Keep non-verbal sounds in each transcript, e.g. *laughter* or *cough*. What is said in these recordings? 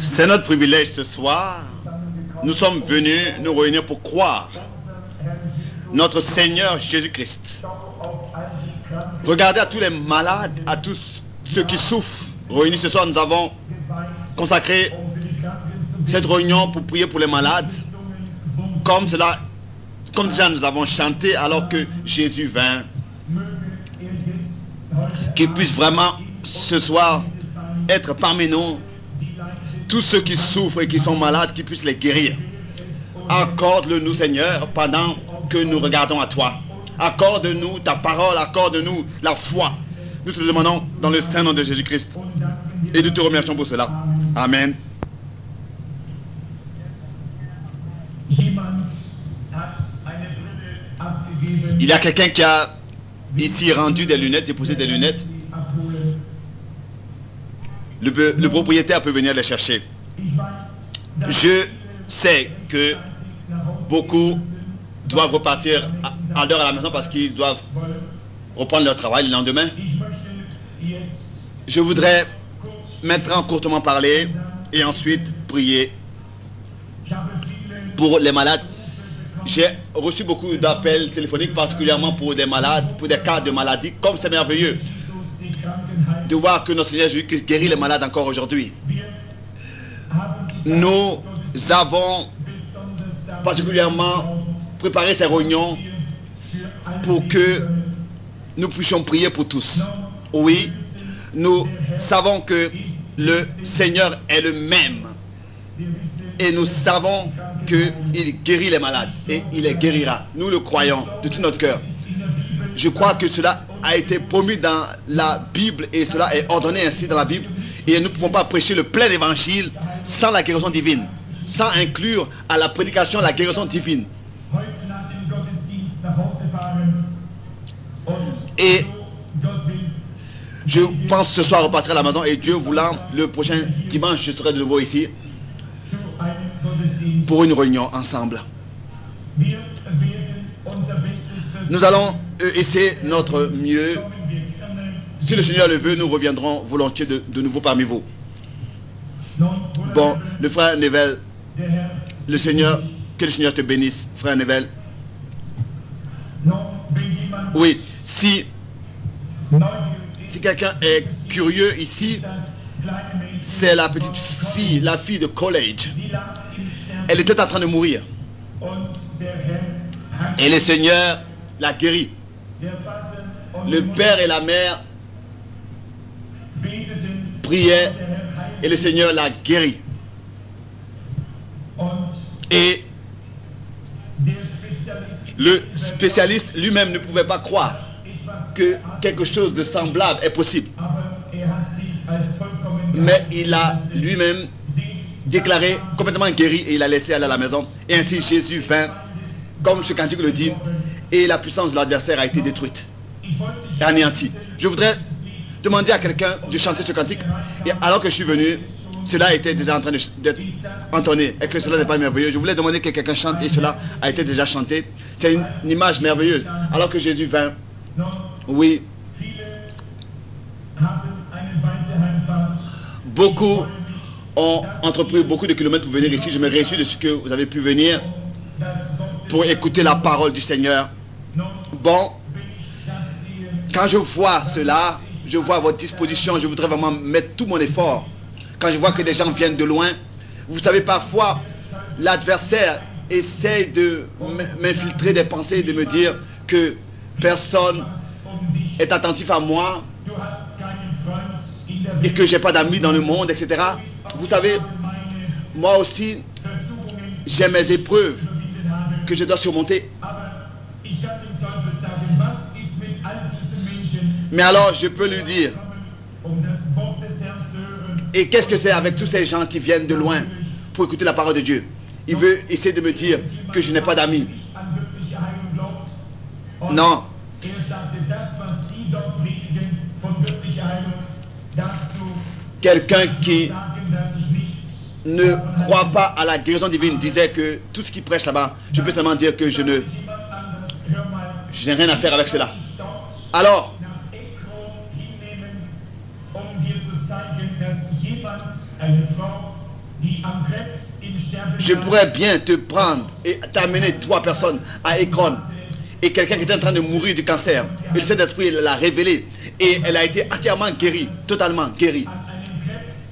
C'est notre privilège ce soir. Nous sommes venus nous réunir pour croire notre Seigneur Jésus-Christ. Regardez à tous les malades, à tous ceux qui souffrent. Réunis ce soir, nous avons consacré cette réunion pour prier pour les malades. Comme cela, comme déjà nous avons chanté alors que Jésus vint. Qu'il puisse vraiment ce soir être parmi nous tous ceux qui souffrent et qui sont malades, qui puissent les guérir. Accorde-le nous, Seigneur, pendant que nous regardons à toi. Accorde-nous ta parole, accorde-nous la foi. Nous te demandons dans le saint nom de Jésus-Christ. Et nous te remercions pour cela. Amen. Il y a quelqu'un qui a ici rendu des lunettes, déposé des lunettes. Le, propriétaire peut venir les chercher. Je sais que beaucoup doivent repartir à, l'heure à la maison parce qu'ils doivent reprendre leur travail le lendemain. Je voudrais maintenant courtement parler et ensuite prier pour les malades. J'ai reçu beaucoup d'appels téléphoniques, particulièrement pour des malades, pour des cas de maladie. Comme c'est merveilleux de voir que notre Seigneur Jésus guérit les malades encore aujourd'hui. Nous avons particulièrement préparé ces réunions pour que nous puissions prier pour tous. Oui, nous savons que le Seigneur est le même. Et nous savons qu'il guérit les malades. Et il les guérira. Nous le croyons de tout notre cœur. Je crois que cela a été promis dans la Bible et cela est ordonné ainsi dans la Bible. Et nous ne pouvons pas prêcher le plein évangile sans la guérison divine, sans inclure à la prédication la guérison divine. Et je pense ce soir repartir à la maison et Dieu voulant, le prochain dimanche, je serai de nouveau ici pour une réunion ensemble. Nous allons euh, essayer notre mieux. Si le Seigneur le veut, nous reviendrons volontiers de, nouveau parmi vous. Bon, le frère Nevel, le Seigneur, que le Seigneur te bénisse, frère Nevel. Oui, si, si quelqu'un est curieux ici, c'est la petite fille, la fille de college. Elle était en train de mourir. Et le Seigneur l'a guérie. Le père et la mère priaient et le Seigneur l'a guéri. Et le spécialiste lui-même ne pouvait pas croire que quelque chose de semblable est possible. Mais il a lui-même déclaré complètement guéri et il a laissé aller à la maison. Et ainsi Jésus vint, comme ce cantique le dit, et la puissance de l'adversaire a été détruite, anéantie. Je voudrais demander à quelqu'un de chanter ce cantique. Et alors que je suis venu, cela était déjà en train d'être entonné et que cela n'est pas merveilleux? Je voulais demander que quelqu'un chante et cela a été déjà chanté. C'est une, image merveilleuse. Alors que Jésus vint, oui, beaucoup ont entrepris beaucoup de kilomètres pour venir ici. Je me réjouis de ce que vous avez pu venir pour écouter la parole du Seigneur. Bon, quand je vois cela, je vois votre disposition, je voudrais vraiment mettre tout mon effort. Quand je vois que des gens viennent de loin, vous savez, parfois, l'adversaire essaie de m'infiltrer des pensées, de me dire que personne est attentif à moi et que j'ai pas d'amis dans le monde, etc. Vous savez, moi aussi, j'ai mes épreuves que je dois surmonter. Mais alors, je peux lui dire, et qu'est-ce que c'est avec tous ces gens qui viennent de loin pour écouter la parole de Dieu? Il veut essayer de me dire que je n'ai pas d'amis. Non. Quelqu'un qui ne croit pas à la guérison divine disait que tout ce qui prêche là-bas, je peux seulement dire que je ne... Je n'ai rien à faire avec cela. Alors, Je pourrais bien te prendre et t'amener trois personnes à Ekron et quelqu'un qui était en train de mourir du cancer. Et le Saint-Esprit l'a révélé. Et elle a été entièrement guérie, totalement guérie.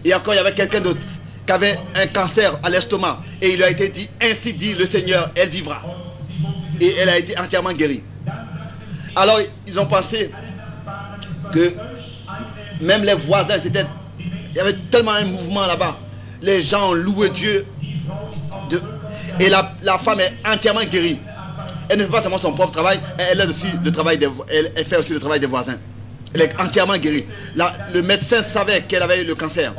Et encore, il y avait quelqu'un d'autre qui avait un cancer à l'estomac. Et il lui a été dit, ainsi dit le Seigneur, elle vivra. Et elle a été entièrement guérie. Alors, ils ont pensé que même les voisins, c'était... Il y avait tellement un mouvement là-bas. Les gens louaient Dieu. et la, la femme est entièrement guérie. Elle ne fait pas seulement son propre travail, elle, aussi le travail elle, fait aussi le travail des voisins. Elle est entièrement guérie. le médecin savait qu'elle avait le cancer.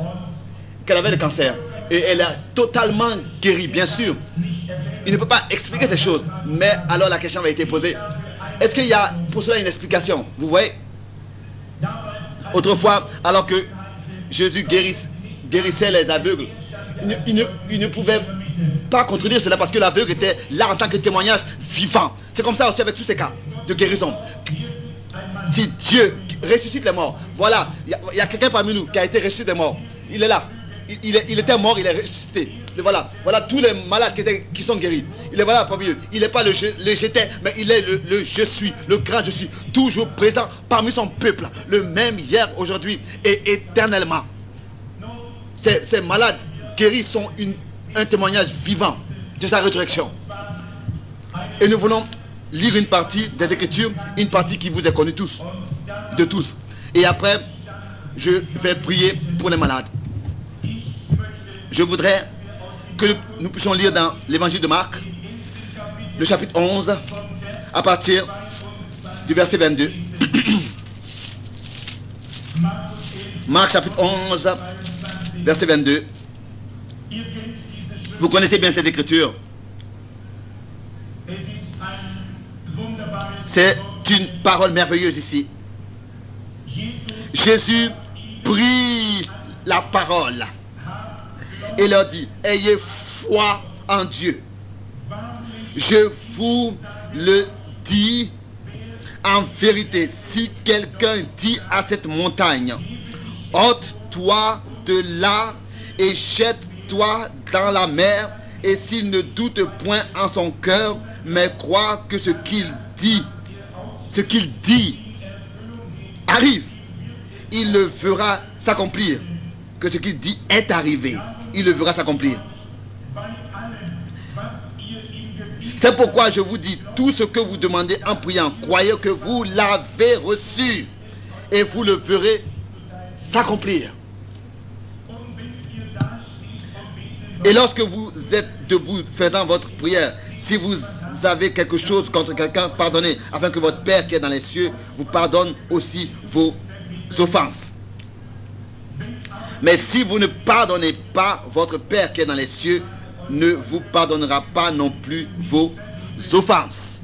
Qu'elle avait le cancer. Et elle est totalement guérie, bien sûr. Il ne peut pas expliquer ces choses. Mais alors la question avait été posée. Est-ce qu'il y a pour cela une explication? Vous voyez? Autrefois, alors que Jésus guérissait les aveugles, il ne pouvait pas contredire cela parce que l'aveugle était là en tant que témoignage vivant. C'est comme ça aussi avec tous ces cas de guérison. Si Dieu ressuscite les morts, voilà, il y a, quelqu'un parmi nous qui a été ressuscité des morts. Il est là. Il, était mort, il est ressuscité. voilà, voilà tous les malades qui, sont guéris. Il est voilà parmi. Il n'est pas le, j'étais, mais il est le, je suis, le grand je suis, toujours présent parmi son peuple, le même hier, aujourd'hui et éternellement. Ces, malades guéris sont un témoignage vivant de sa résurrection. Et nous voulons lire une partie des Écritures, une partie qui vous est connue tous, de tous. Et après, je vais prier pour les malades. Je voudrais que nous puissions lire dans l'évangile de Marc, le chapitre 11, à partir du verset 22. *clears throat* Marc chapitre 11, verset 22. Vous connaissez bien cette écriture. C'est une parole merveilleuse ici. Jésus prit la parole et leur dit, ayez foi en Dieu. Je vous le dis en vérité, si quelqu'un dit à cette montagne, ôte-toi de là et jette toi dans la mer, et s'il ne doute point en son cœur, mais croit que ce qu'il dit, ce qu'il dit arrive, il le fera s'accomplir. Que ce qu'il dit est arrivé, il le verra s'accomplir. C'est pourquoi je vous dis, tout ce que vous demandez en priant, croyez que vous l'avez reçu et vous le verrez s'accomplir. Et lorsque vous êtes debout faisant votre prière, si vous avez quelque chose contre quelqu'un, pardonnez, afin que votre Père qui est dans les cieux vous pardonne aussi vos offenses. Mais si vous ne pardonnez pas, votre Père qui est dans les cieux ne vous pardonnera pas non plus vos offenses.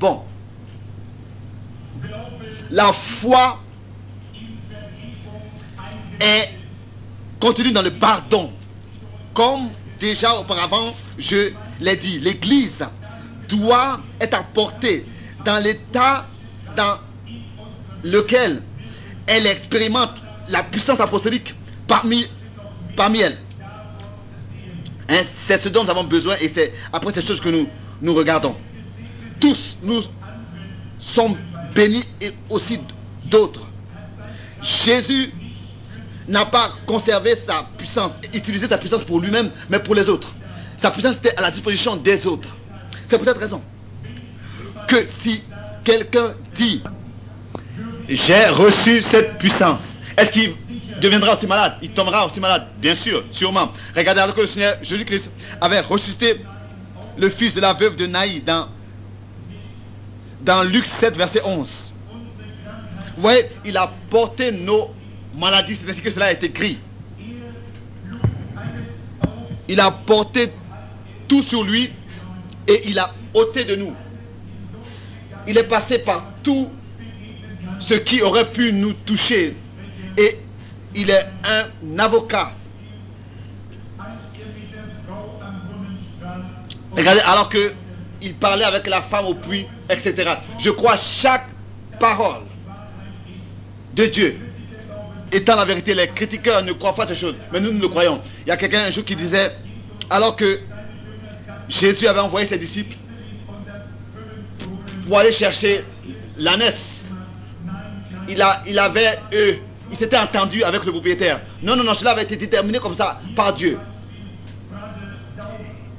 Bon. La foi est contenue dans le pardon. Comme déjà auparavant, je l'ai dit, l'Église doit être apportée dans l'état dans lequel elle expérimente la puissance apostolique parmi, parmi elles. Hein, c'est ce dont nous avons besoin et c'est après ces choses que nous, nous regardons. Tous, nous sommes bénis et aussi d'autres. Jésus n'a pas conservé sa puissance, utilisé sa puissance pour lui-même, mais pour les autres. Sa puissance était à la disposition des autres. C'est pour cette raison que si quelqu'un dit j'ai reçu cette puissance, est-ce qu'il deviendra aussi malade Il tombera aussi malade Bien sûr, sûrement. Regardez alors que le Seigneur Jésus-Christ avait ressuscité le fils de la veuve de Naï dans, dans Luc 7, verset 11. Vous voyez, il a porté nos maladie, c'est ainsi que cela été écrit. Il a porté tout sur lui et il a ôté de nous. Il est passé par tout ce qui aurait pu nous toucher. Et il est un avocat. Regardez, alors que il parlait avec la femme au puits, etc. Je crois chaque parole de Dieu étant la vérité. Les critiqueurs ne croient pas ces choses, mais nous, nous le croyons. Il y a quelqu'un un jour qui disait, alors que Jésus avait envoyé ses disciples pour aller chercher l'ânesse, il, il avait, eux, il s'était entendu avec le propriétaire. Non, non, non, cela avait été déterminé comme ça par Dieu.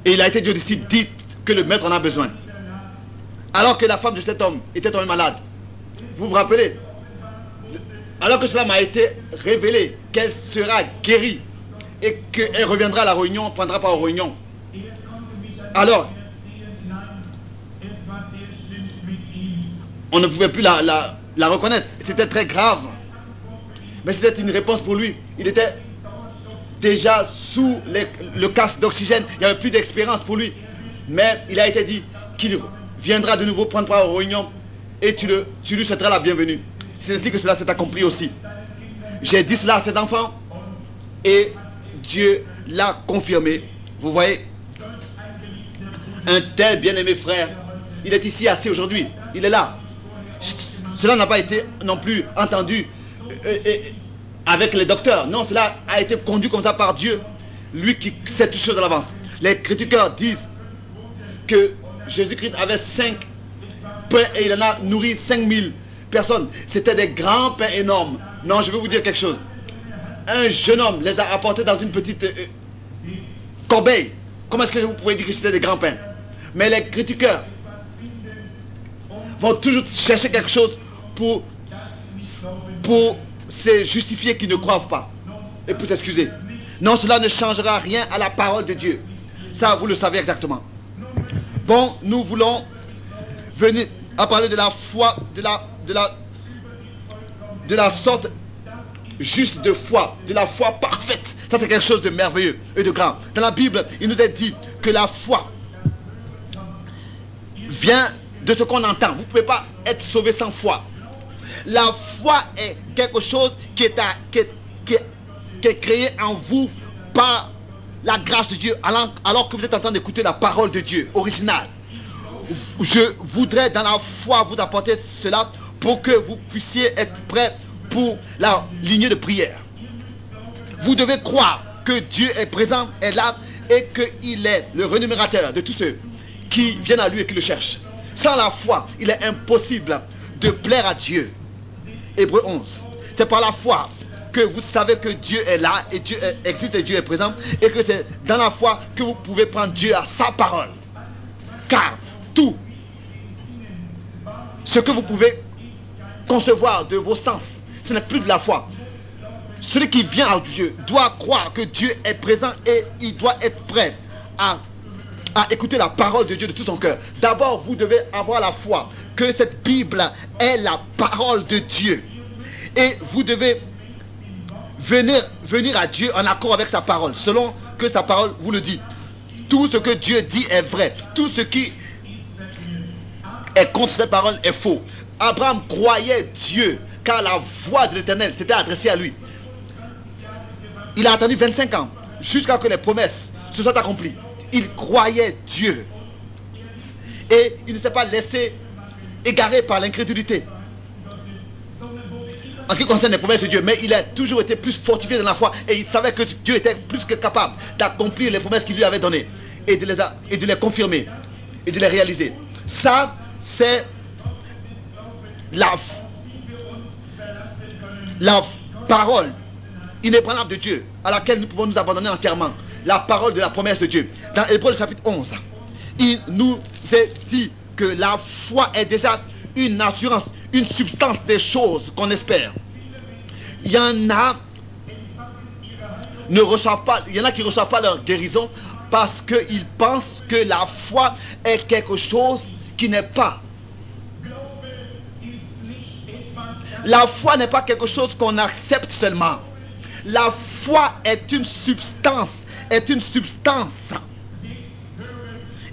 Et il a été Dieu disciple, dit que le maître en a besoin. Alors que la femme de cet homme était tombée malade. Vous vous rappelez? Alors que cela m'a été révélé qu'elle sera guérie et qu'elle reviendra à la réunion, prendra part aux réunions. Alors, on ne pouvait plus la, la reconnaître. C'était très grave. Mais c'était une réponse pour lui. Il était déjà sous le casque d'oxygène. Il n'y avait plus d'expérience pour lui. Mais il a été dit qu'il viendra de nouveau prendre part aux réunions et tu, tu lui souhaiteras la bienvenue. C'est ainsi que cela s'est accompli aussi. J'ai dit cela à cet enfant et Dieu l'a confirmé. Vous voyez, un tel bien-aimé frère, il est ici assis aujourd'hui. Il est là. Cela n'a pas été non plus entendu avec les docteurs. Non, cela a été conduit comme ça par Dieu. Lui qui sait toutes choses à l'avance. Les critiqueurs disent que Jésus-Christ avait cinq pains et il en a nourri 5000 personnes. C'était des grands pains énormes. Non, je vais vous dire quelque chose. Un jeune homme les a apportés dans une petite euh, corbeille. Comment est-ce que vous pouvez dire que c'était des grands pains? Mais les critiqueurs vont toujours chercher quelque chose pour, pour se justifier qu'ils ne croient pas et pour s'excuser. Non, cela ne changera rien à la parole de Dieu. Ça, vous le savez exactement. Bon, nous voulons venir à parler de la foi, de la, de la, de la sorte juste de foi, de la foi parfaite. Ça, c'est quelque chose de merveilleux et de grand. Dans la Bible, il nous est dit que la foi vient de ce qu'on entend. Vous ne pouvez pas être sauvé sans foi. La foi est quelque chose qui est, créé en vous par la grâce de Dieu, alors, que vous êtes en train d'écouter la parole de Dieu originale. Je voudrais dans la foi vous apporter cela pour que vous puissiez être prêts pour la lignée de prière. Vous devez croire que Dieu est présent, est là et qu'il est le renumérateur de tous ceux qui viennent à lui et qui le cherchent. Sans la foi, il est impossible de plaire à Dieu. Hébreu 11. C'est par la foi que vous savez que Dieu est là et Dieu existe et Dieu est présent et que c'est dans la foi que vous pouvez prendre Dieu à sa parole. Car tout ce que vous pouvez concevoir de vos sens, ce n'est plus de la foi. Celui qui vient à Dieu doit croire que Dieu est présent et il doit être prêt à à écouter la parole de Dieu de tout son cœur. D'abord, vous devez avoir la foi que cette Bible est la parole de Dieu. Et vous devez venir, venir à Dieu en accord avec sa parole, selon que sa parole vous le dit. Tout ce que Dieu dit est vrai. Tout ce qui est contre cette parole est faux. Abraham croyait Dieu, car la voix de l'Éternel s'était adressée à lui. Il a attendu 25 ans, jusqu'à ce que les promesses se soient accomplies il croyait Dieu. Et il ne s'est pas laissé égarer par l'incrédulité. En ce qui concerne les promesses de Dieu, mais il a toujours été plus fortifié dans la foi et il savait que Dieu était plus que capable d'accomplir les promesses qu'il lui avait données et de, les, et de les confirmer et de les réaliser. Ça, c'est la, la parole inébranlable de Dieu à laquelle nous pouvons nous abandonner entièrement la parole de la promesse de Dieu. Dans Hébreu chapitre 11, il nous est dit que la foi est déjà une assurance, une substance des choses qu'on espère. Il y en a pas, qui ne reçoivent pas leur guérison parce qu'ils pensent que la foi est quelque chose qui n'est pas. La foi n'est pas quelque chose qu'on accepte seulement. La foi est une substance est une substance.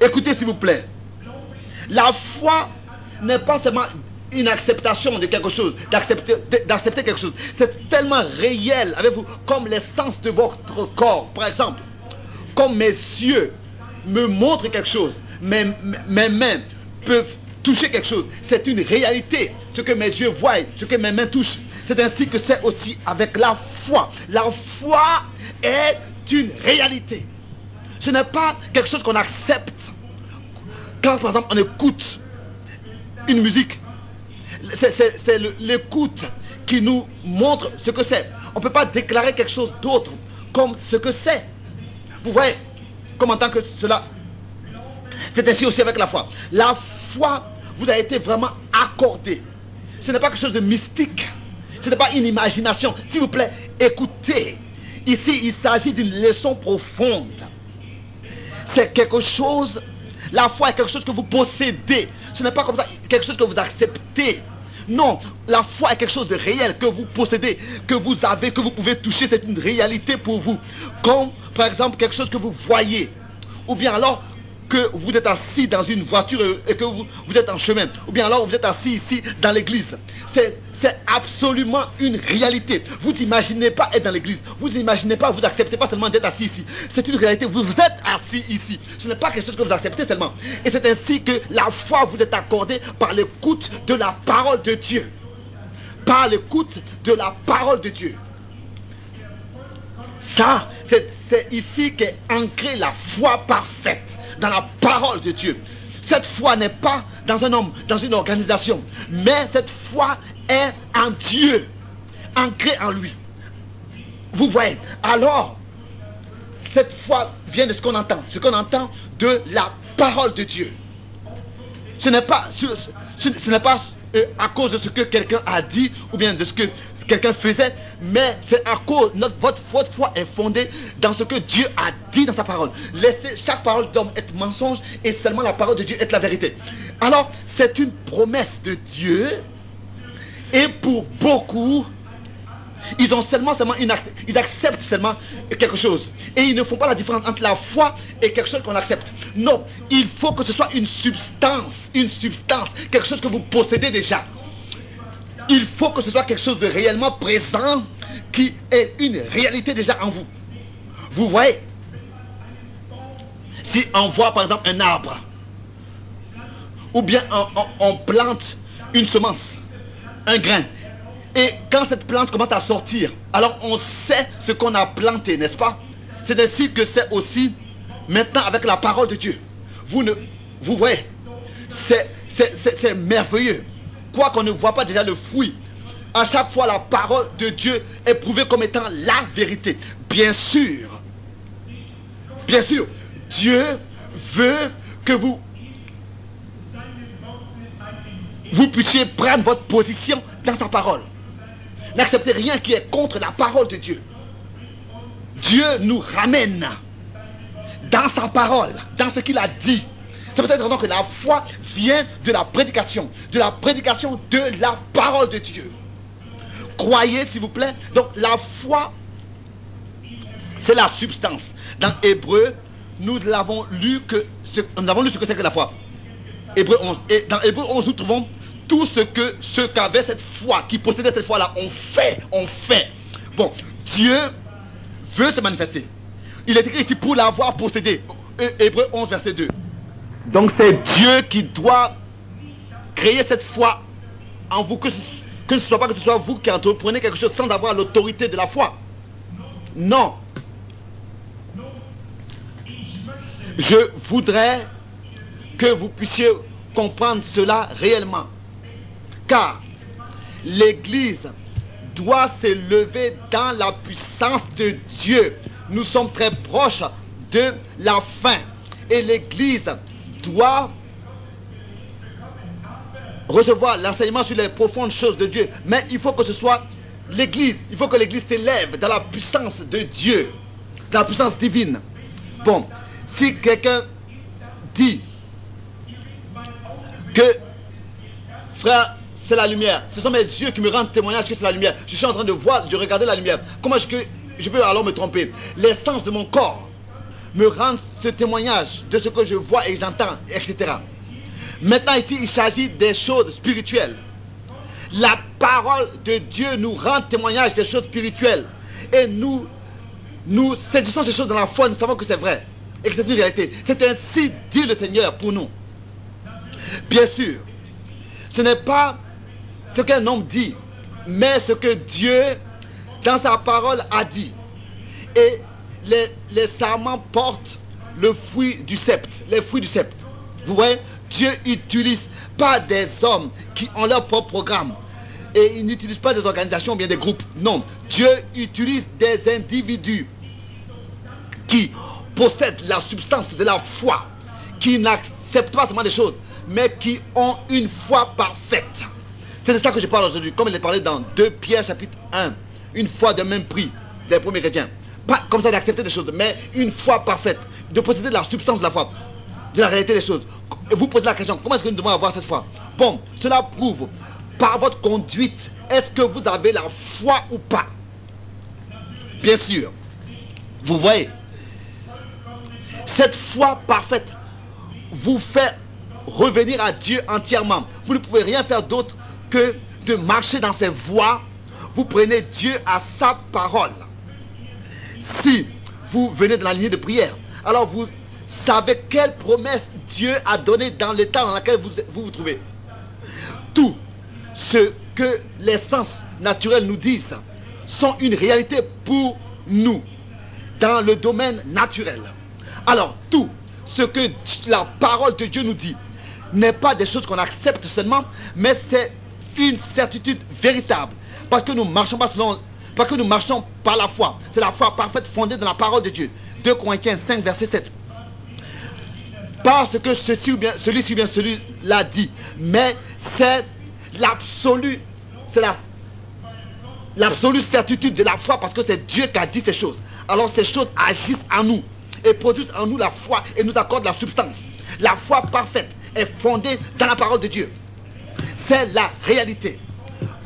Écoutez s'il vous plaît. La foi n'est pas seulement une acceptation de quelque chose, d'accepter quelque chose. C'est tellement réel avec vous, comme l'essence de votre corps. Par exemple, comme mes yeux me montrent quelque chose, mes, mes mains peuvent toucher quelque chose. C'est une réalité. Ce que mes yeux voient, ce que mes mains touchent, c'est ainsi que c'est aussi avec la foi. La foi est une réalité. Ce n'est pas quelque chose qu'on accepte. Quand par exemple on écoute une musique, c'est l'écoute qui nous montre ce que c'est. On ne peut pas déclarer quelque chose d'autre comme ce que c'est. Vous voyez comment tant que cela. C'est ainsi aussi avec la foi. La foi vous a été vraiment accordée. Ce n'est pas quelque chose de mystique. Ce n'est pas une imagination. S'il vous plaît, écoutez. Ici, il s'agit d'une leçon profonde. C'est quelque chose, la foi est quelque chose que vous possédez. Ce n'est pas comme ça quelque chose que vous acceptez. Non, la foi est quelque chose de réel que vous possédez, que vous avez, que vous pouvez toucher. C'est une réalité pour vous. Comme par exemple quelque chose que vous voyez. Ou bien alors que vous êtes assis dans une voiture et que vous, vous êtes en chemin. Ou bien alors vous êtes assis ici dans l'église. C'est absolument une réalité. Vous n'imaginez pas être dans l'église. Vous n'imaginez pas, vous n'acceptez pas seulement d'être assis ici. C'est une réalité. Vous êtes assis ici. Ce n'est pas quelque chose que vous acceptez seulement. Et c'est ainsi que la foi vous est accordée par l'écoute de la parole de Dieu. Par l'écoute de la parole de Dieu. Ça, c'est ici qu'est ancrée la foi parfaite la parole de Dieu. Cette foi n'est pas dans un homme, dans une organisation, mais cette foi est en Dieu, ancré en lui. Vous voyez, alors, cette foi vient de ce qu'on entend, ce qu'on entend de la parole de Dieu. Ce n'est pas, ce, n'est pas euh, à cause de ce que quelqu'un a dit ou bien de ce que quelqu'un faisait, mais c'est à cause, notre, votre, foi est fondée dans ce que Dieu a dit dans sa parole. Laissez chaque parole d'homme être mensonge et seulement la parole de Dieu être la vérité. Alors, c'est une promesse de Dieu et pour beaucoup, ils ont seulement, seulement une ils acceptent seulement quelque chose. Et ils ne font pas la différence entre la foi et quelque chose qu'on accepte. Non, il faut que ce soit une substance, une substance, quelque chose que vous possédez déjà. Il faut que ce soit quelque chose de réellement présent qui est une réalité déjà en vous. Vous voyez? Si on voit par exemple un arbre, ou bien on plante une semence, un grain. Et quand cette plante commence à sortir, alors on sait ce qu'on a planté, n'est-ce pas? C'est ainsi que c'est aussi maintenant avec la parole de Dieu. Vous, ne, vous voyez, c'est merveilleux. Quoi qu'on ne voit pas déjà le fruit, à chaque fois la parole de Dieu est prouvée comme étant la vérité. Bien sûr, bien sûr, Dieu veut que vous vous puissiez prendre votre position dans sa parole. N'acceptez rien qui est contre la parole de Dieu. Dieu nous ramène dans sa parole, dans ce qu'il a dit. C'est peut-être raison que la foi vient de la prédication, de la prédication de la parole de Dieu. Croyez, s'il vous plaît. Donc la foi, c'est la substance. Dans Hébreu, nous l'avons lu que nous avons lu ce que c'est que la foi. Hébreu 11. Et dans Hébreu 11, nous trouvons tout ce que ceux qui avaient cette foi, qui possédaient cette foi-là, ont fait, ont fait. Bon, Dieu veut se manifester. Il est écrit ici pour l'avoir possédé. Hébreu 11, verset 2. Donc c'est Dieu qui doit créer cette foi en vous, que ce, que ce soit pas que ce soit vous qui entreprenez quelque chose sans avoir l'autorité de la foi. Non. Je voudrais que vous puissiez comprendre cela réellement. Car l'Église doit s'élever dans la puissance de Dieu. Nous sommes très proches de la fin. Et l'Église doit recevoir l'enseignement sur les profondes choses de Dieu. Mais il faut que ce soit l'Église. Il faut que l'Église s'élève dans la puissance de Dieu. Dans la puissance divine. Bon, si quelqu'un dit que, frère, c'est la lumière. Ce sont mes yeux qui me rendent témoignage que c'est la lumière. Je suis en train de voir, de regarder la lumière. Comment est-ce que je peux alors me tromper? L'essence de mon corps me rend ce témoignage de ce que je vois et j'entends, etc. Maintenant ici, il s'agit des choses spirituelles. La parole de Dieu nous rend témoignage des choses spirituelles. Et nous, nous saisissons ces choses dans la foi, nous savons que c'est vrai. Et que c'est une réalité. C'est ainsi dit le Seigneur pour nous. Bien sûr, ce n'est pas ce qu'un homme dit mais ce que Dieu, dans sa parole, a dit. Et les, les serments portent le fruit du sept, les fruits du sept. Vous voyez, Dieu utilise pas des hommes qui ont leur propre programme. Et il n'utilise pas des organisations ou bien des groupes. Non, Dieu utilise des individus qui possèdent la substance de la foi, qui n'acceptent pas seulement des choses, mais qui ont une foi parfaite. C'est de ça que je parle aujourd'hui, comme il est parlé dans 2 Pierre chapitre 1. Une foi de même prix des premiers chrétiens. Pas comme ça d'accepter des choses, mais une foi parfaite, de posséder la substance de la foi, de la réalité des choses. Et vous posez la question, comment est-ce que nous devons avoir cette foi? Bon, cela prouve par votre conduite, est-ce que vous avez la foi ou pas? Bien sûr. Vous voyez, cette foi parfaite vous fait revenir à Dieu entièrement. Vous ne pouvez rien faire d'autre que de marcher dans ses voies. Vous prenez Dieu à sa parole. Si vous venez de la lignée de prière, alors vous savez quelle promesse Dieu a donnée dans l'état dans lequel vous, vous trouvez. Tout ce que les sens naturels nous disent sont une réalité pour nous dans le domaine naturel. Alors, tout ce que la parole de Dieu nous dit n'est pas des choses qu'on accepte seulement, mais c'est une certitude véritable. Parce que nous marchons pas selon, parce que nous marchons par la foi. C'est la foi parfaite fondée dans la parole de Dieu. 2 Corinthiens 5, verset 7. Parce que ceci ou bien, celui-ci ou bien celui-là dit. Mais c'est l'absolu, c'est la, l'absolue certitude de la foi parce que c'est Dieu qui a dit ces choses. Alors ces choses agissent en nous et produisent en nous la foi et nous accordent la substance. La foi parfaite est fondée dans la parole de Dieu. C'est la réalité.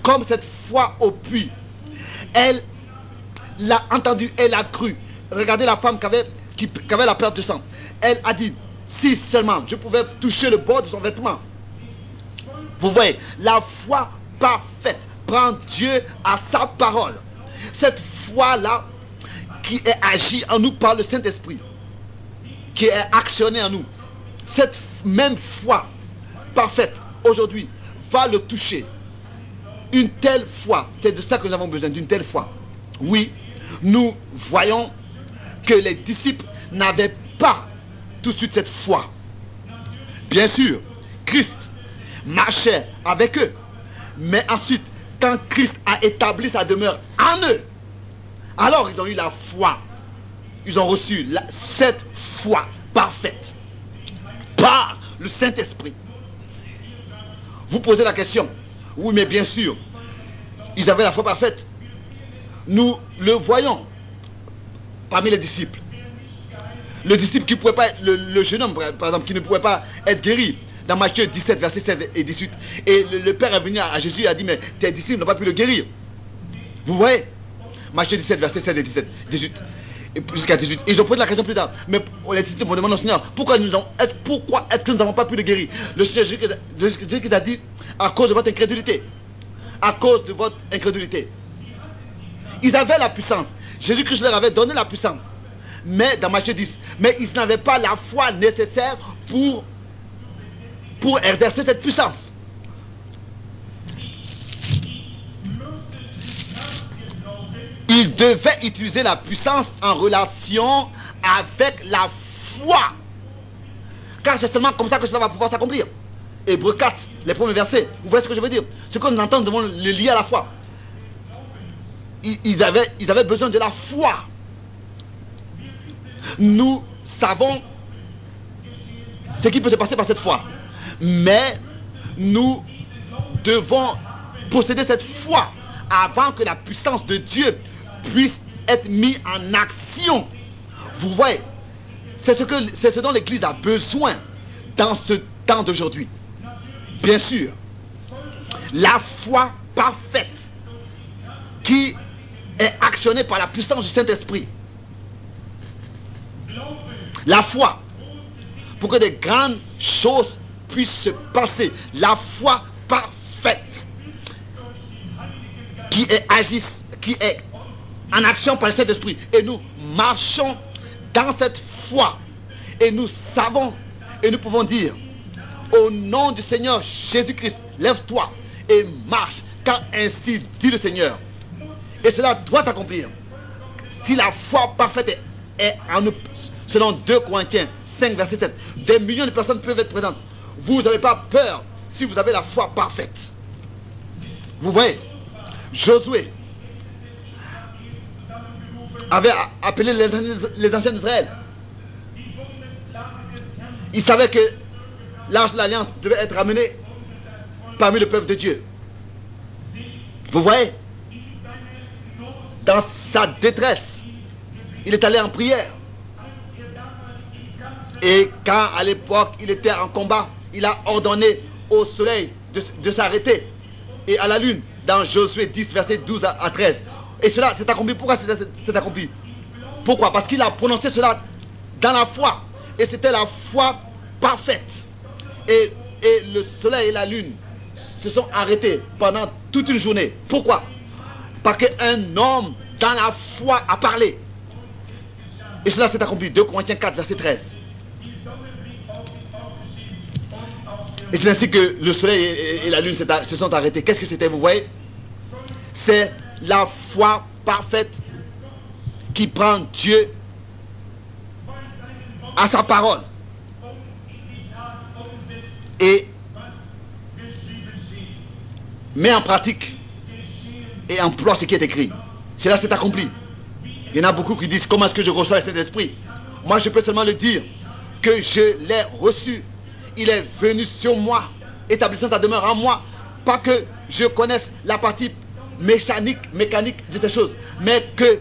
Comme cette foi au puits, elle l'a entendu, elle a cru. Regardez la femme qui avait, la perte de sang. Elle a dit, si seulement je pouvais toucher le bord de son vêtement. Vous voyez, la foi parfaite prend Dieu à sa parole. Cette foi-là qui est agie en nous par le Saint-Esprit, qui est actionnée en nous, cette même foi parfaite aujourd'hui va le toucher. Une telle foi, c'est de ça que nous avons besoin, d'une telle foi. Oui, nous voyons que les disciples n'avaient pas tout de suite cette foi. Bien sûr, Christ marchait avec eux. Mais ensuite, quand Christ a établi sa demeure en eux, alors ils ont eu la foi. Ils ont reçu cette foi parfaite par le Saint-Esprit. Vous posez la question. Oui, mais bien sûr, ils avaient la foi parfaite. Nous le voyons parmi les disciples. Le disciple qui pouvait pas, le, le, jeune homme, par exemple, qui ne pouvait pas être guéri, dans Matthieu 17, verset 16 et 18. Et le, Père est venu à, Jésus et a dit, mais tes disciples n'ont pas pu le guérir. Vous voyez? Matthieu 17, verset 16 et 17, 18. Et jusqu'à 18. Ils ont posé la question plus tard. Mais les disciples vont demander au Seigneur, pourquoi, nous est, pourquoi est-ce que nous n'avons pas pu le guérir? Le Seigneur Jésus a dit, à cause de votre incrédulité. À cause de votre incrédulité. Ils avaient la puissance. Jésus-Christ leur avait donné la puissance. Mais dans Matthieu 10, mais ils n'avaient pas la foi nécessaire pour pour exercer cette puissance. Il devait utiliser la puissance en relation avec la foi. Car c'est seulement comme ça que cela va pouvoir s'accomplir. Hébreu 4, les premiers versets. Vous voyez ce que je veux dire? Ce qu'on entend, nous devons le lier à la foi. Ils avaient, ils avaient besoin de la foi. Nous savons ce qui peut se passer par cette foi. Mais nous devons posséder cette foi avant que la puissance de Dieu puisse être mise en action. Vous voyez, c'est ce, que, c'est ce dont l'Église a besoin dans ce temps d'aujourd'hui. Bien sûr, la foi parfaite qui est actionnée par la puissance du Saint-Esprit. La foi, pour que des grandes choses puisse se passer. La foi parfaite qui est agisse, qui est en action par le Saint-Esprit. Et nous marchons dans cette foi. Et nous savons et nous pouvons dire, au nom du Seigneur Jésus-Christ, lève-toi et marche car ainsi dit le Seigneur. Et cela doit s'accomplir. Si la foi parfaite est, en nous, selon 2 Corinthiens 5, verset 7, des millions de personnes peuvent être présentes. Vous n'avez pas peur si vous avez la foi parfaite. Vous voyez, Josué avait appelé les, anciens d'Israël. Il savait que l'arche de l'alliance devait être ramené parmi le peuple de Dieu. Vous voyez? Dans sa détresse, il est allé en prière. Et quand à l'époque il était en combat, il a ordonné au soleil de, s'arrêter et à la lune dans Josué 10, verset 12 à 13. Et cela s'est accompli. Pourquoi c'est accompli? Pourquoi? Parce qu'il a prononcé cela dans la foi. Et c'était la foi parfaite. Et, le soleil et la lune se sont arrêtés pendant toute une journée. Pourquoi? Parce qu'un homme dans la foi a parlé. Et cela s'est accompli. 2 Corinthiens 4, verset 13. Et c'est ainsi que le soleil et, la lune se sont arrêtés. Qu'est-ce que c'était, vous voyez? C'est la foi parfaite qui prend Dieu à sa parole et met en pratique et emploie ce qui est écrit. Cela s'est accompli. Il y en a beaucoup qui disent comment est-ce que je reçois cet esprit Moi je peux seulement le dire que je l'ai reçu. Il est venu sur moi, établissant sa demeure en moi. Pas que je connaisse la partie mécanique, mécanique de ces choses, mais que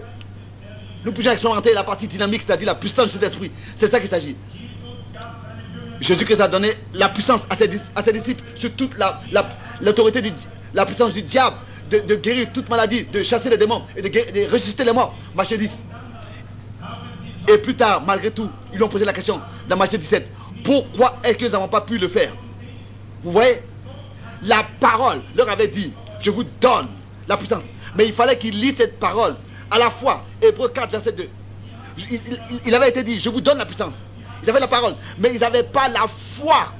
nous puissions expérimenter la partie dynamique, c'est-à-dire la puissance de cet esprit. C'est ça qu'il s'agit. Jésus-Christ a donné la puissance à ses, disciples sur toute l'autorité, la, la puissance du diable, de, guérir toute maladie, de chasser les démons et de, ressusciter les morts. Matthieu 10. Et plus tard, malgré tout, ils ont posé la question dans Matthieu 17. Pourquoi est-ce qu'ils n'ont pas pu le faire? Vous voyez? La parole leur avait dit, je vous donne la puissance. Mais il fallait qu'ils lisent cette parole à la fois. Hébreu 4, verset 2. Il, avait été dit, je vous donne la puissance. Ils avaient la parole, mais ils n'avaient pas la foi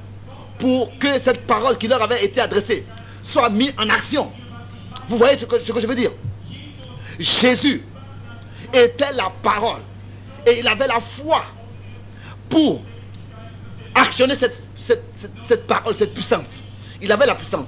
pour que cette parole qui leur avait été adressée soit mise en action. Vous voyez ce que, ce je veux dire? Jésus était la parole. Et il avait la foi pour actionner cette, parole, cette puissance. Il avait la puissance.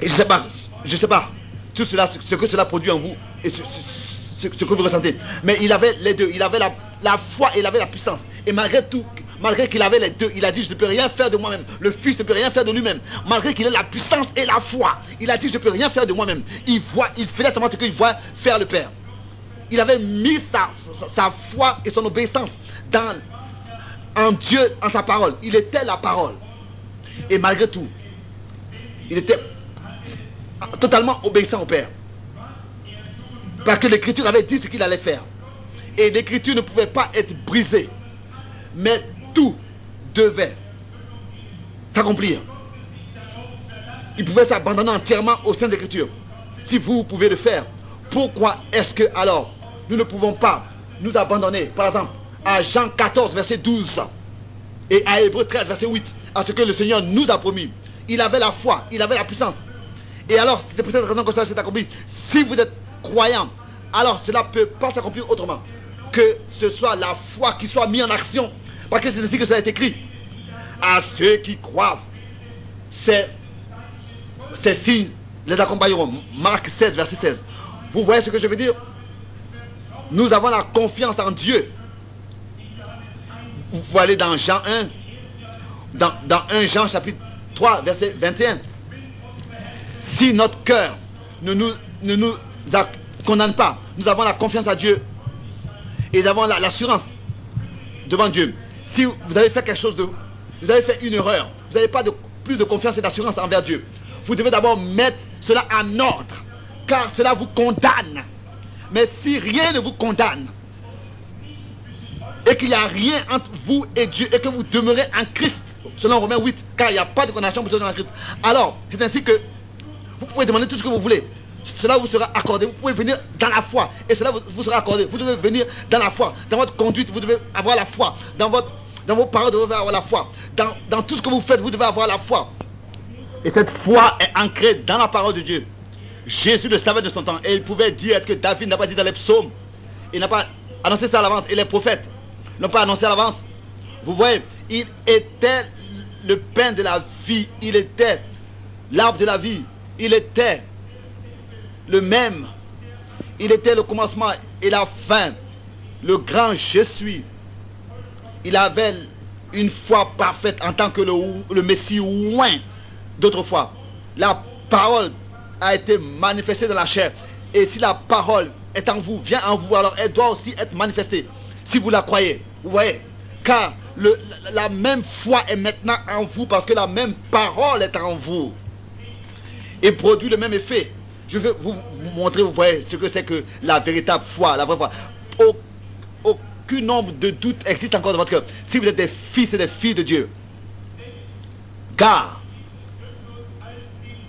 Et je ne sais pas, je sais pas, tout cela, ce que cela produit en vous, et ce, que vous ressentez. Mais il avait les deux, il avait la, foi et il avait la puissance. Et malgré tout, malgré qu'il avait les deux, il a dit, je ne peux rien faire de moi-même. Le Fils ne peut rien faire de lui-même. Malgré qu'il ait la puissance et la foi, il a dit, je ne peux rien faire de moi-même. Il voit, il fait seulement ce qu'il voit faire le Père. Il avait mis sa, sa, foi et son obéissance dans, en Dieu, en sa parole. Il était la parole. Et malgré tout, il était totalement obéissant au Père. Parce que l'Écriture avait dit ce qu'il allait faire. Et l'Écriture ne pouvait pas être brisée. Mais tout devait s'accomplir. Il pouvait s'abandonner entièrement aux Saintes Écritures. Si vous pouvez le faire, pourquoi est-ce que alors nous ne pouvons pas nous abandonner, par exemple, à Jean 14, verset 12 et à Hébreu 13, verset 8, à ce que le Seigneur nous a promis. Il avait la foi, il avait la puissance, et alors, c'est pour cette raison que cela s'est accompli. Si vous êtes croyant, alors cela ne peut pas s'accomplir autrement. Que ce soit la foi qui soit mise en action. Parce que c'est ainsi que cela est écrit. À ceux qui croient, ces, signes les accompagneront. Marc 16, verset 16. Vous voyez ce que je veux dire? Nous avons la confiance en Dieu. Vous pouvez aller dans Jean 1, dans, dans 1 Jean chapitre 3, verset 21. Si notre cœur ne nous, ne nous condamne pas, nous avons la confiance à Dieu et avons l'assurance devant Dieu. Si vous avez fait quelque chose de... Vous avez fait une erreur, vous n'avez pas de, plus de confiance et d'assurance envers Dieu. Vous devez d'abord mettre cela en ordre, car cela vous condamne. Mais si rien ne vous condamne, et qu'il n'y a rien entre vous et Dieu, et que vous demeurez en Christ, selon Romains 8, car il n'y a pas de condamnation pour ceux en Christ, alors c'est ainsi que vous pouvez demander tout ce que vous voulez. Cela vous sera accordé. Vous pouvez venir dans la foi. Et cela vous, sera accordé. Vous devez venir dans la foi. Dans votre conduite, vous devez avoir la foi. Dans, votre, dans vos paroles, vous devez avoir la foi. Dans, tout ce que vous faites, vous devez avoir la foi. Et cette foi est ancrée dans la parole de Dieu. Jésus le savait de son temps. Et il pouvait dire, est-ce que David n'a pas dit dans les psaumes Il n'a pas annoncé ça à l'avance. Et les prophètes n'ont pas annoncé à l'avance. Vous voyez, il était le pain de la vie. Il était l'arbre de la vie. Il était le même. Il était le commencement et la fin. Le grand je suis. Il avait une foi parfaite en tant que le, le Messie loin d'autrefois. La parole a été manifestée dans la chair. Et si la parole est en vous, vient en vous, alors elle doit aussi être manifestée. Si vous la croyez. Vous voyez Car la même foi est maintenant en vous parce que la même parole est en vous. Et produit le même effet. Je veux vous montrer, vous voyez, ce que c'est que la véritable foi, la vraie foi. aucun nombre de doutes existe encore dans votre cœur. Si vous êtes des fils et des filles de Dieu. Car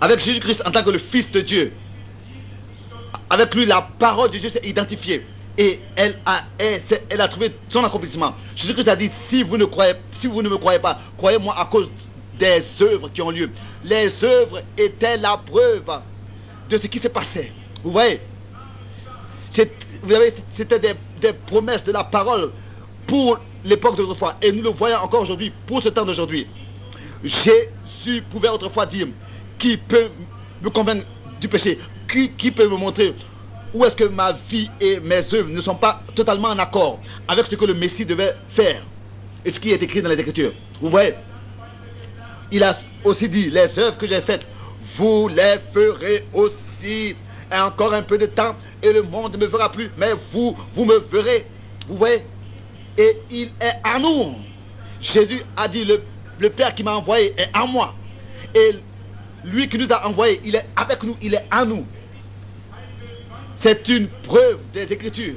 avec Jésus-Christ en tant que le Fils de Dieu, avec lui, la parole de Dieu s'est identifiée. Et elle a, elle, a trouvé son accomplissement. Jésus-Christ a dit, si vous, ne croyez, si vous ne me croyez pas, croyez-moi à cause des œuvres qui ont lieu. Les œuvres étaient la preuve de ce qui se passait. Vous voyez? C'était des, promesses de la parole pour l'époque d'autrefois. Et nous le voyons encore aujourd'hui, pour ce temps d'aujourd'hui. Jésus pouvait autrefois dire, qui peut me convaincre du péché? Qui, peut me montrer où est-ce que ma vie et mes œuvres ne sont pas totalement en accord avec ce que le Messie devait faire et ce qui est écrit dans les Écritures? Vous voyez? Il a aussi dit, les œuvres que j'ai faites, vous les ferez aussi. Et encore un peu de temps et le monde ne me verra plus, mais vous, vous me verrez. Vous voyez? Et il est à nous. Jésus a dit, le, Père qui m'a envoyé est à moi. Et lui qui nous a envoyés, il est avec nous, il est en nous. C'est une preuve des Écritures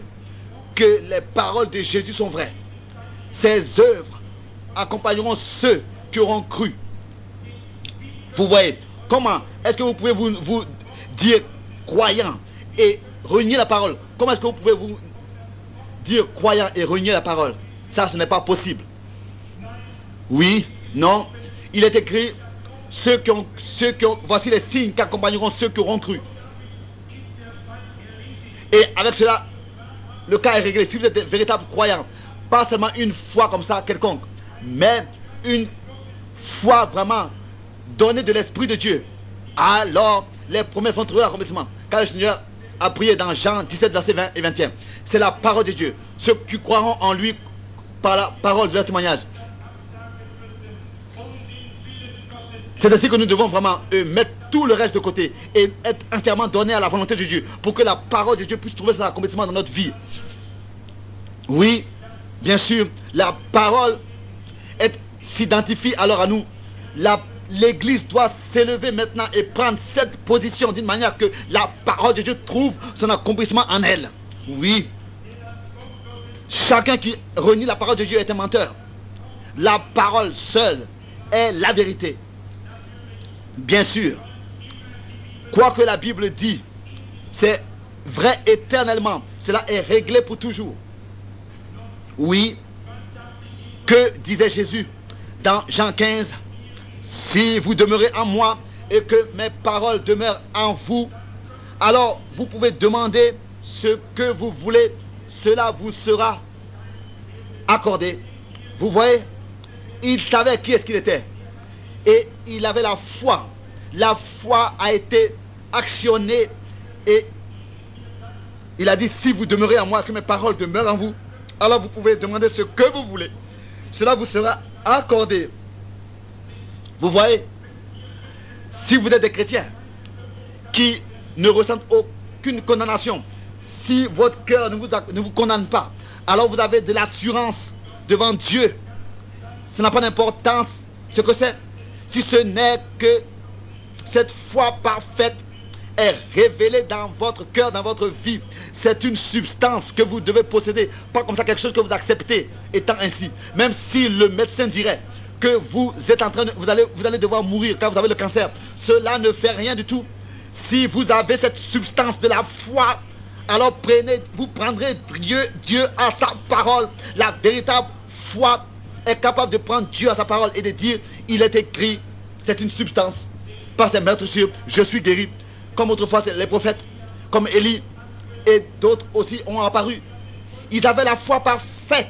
que les paroles de Jésus sont vraies. Ses œuvres accompagneront ceux qui auront cru. Vous voyez, comment est-ce que vous pouvez vous, dire croyant et renier la parole? Comment est-ce que vous pouvez vous dire croyant et renier la parole? Ça, ce n'est pas possible. Oui, non. Il est écrit ceux ceux qui ont, voici les signes qui accompagneront ceux qui auront cru. Et avec cela, le cas est réglé. Si vous êtes des véritables croyants, pas seulement une foi comme ça quelconque, mais une foi vraiment donnée de l'Esprit de Dieu, alors les promesses vont trouver l'accomplissement. Car le Seigneur a prié dans Jean 17, verset 20 et 21. C'est la parole de Dieu. Ceux qui croiront en lui par la parole de leur témoignage. C'est ainsi que nous devons vraiment euh, mettre tout le reste de côté et être entièrement donné à la volonté de Dieu pour que la parole de Dieu puisse trouver son accomplissement dans notre vie. Oui, bien sûr, la parole s'identifie alors à nous. L'Église doit s'élever maintenant et prendre cette position d'une manière que la parole de Dieu trouve son accomplissement en elle. Oui. Chacun qui renie la parole de Dieu est un menteur. La parole seule est la vérité. Bien sûr, quoi que la Bible dit, c'est vrai éternellement. Cela est réglé pour toujours. Oui, que disait Jésus dans Jean 15 Si vous demeurez en moi et que mes paroles demeurent en vous, alors vous pouvez demander ce que vous voulez, cela vous sera accordé. Vous voyez, il savait qui est-ce qu'il était. Et il avait la foi. La foi a été actionnée et il a dit, si vous demeurez en moi, que mes paroles demeurent en vous, alors vous pouvez demander ce que vous voulez. Cela vous sera accordé. Vous voyez, si vous êtes des chrétiens qui ne ressentent aucune condamnation, si votre cœur ne vous, ne vous condamne pas, alors vous avez de l'assurance devant Dieu. Ça n'a pas d'importance ce que c'est si ce n'est que cette foi parfaite est révélée dans votre cœur, dans votre vie. C'est une substance que vous devez posséder, pas comme ça quelque chose que vous acceptez étant ainsi. Même si le médecin dirait que vous êtes en train de, vous allez, vous allez devoir mourir quand vous avez le cancer, cela ne fait rien du tout. Si vous avez cette substance de la foi, alors prenez, vous prendrez Dieu, Dieu à sa parole. La véritable foi est capable de prendre Dieu à sa parole et de dire, il est écrit, c'est une substance. par ses maîtres sûrs, je suis guéri. Comme autrefois les prophètes, comme Élie et d'autres aussi ont apparu. Ils avaient la foi parfaite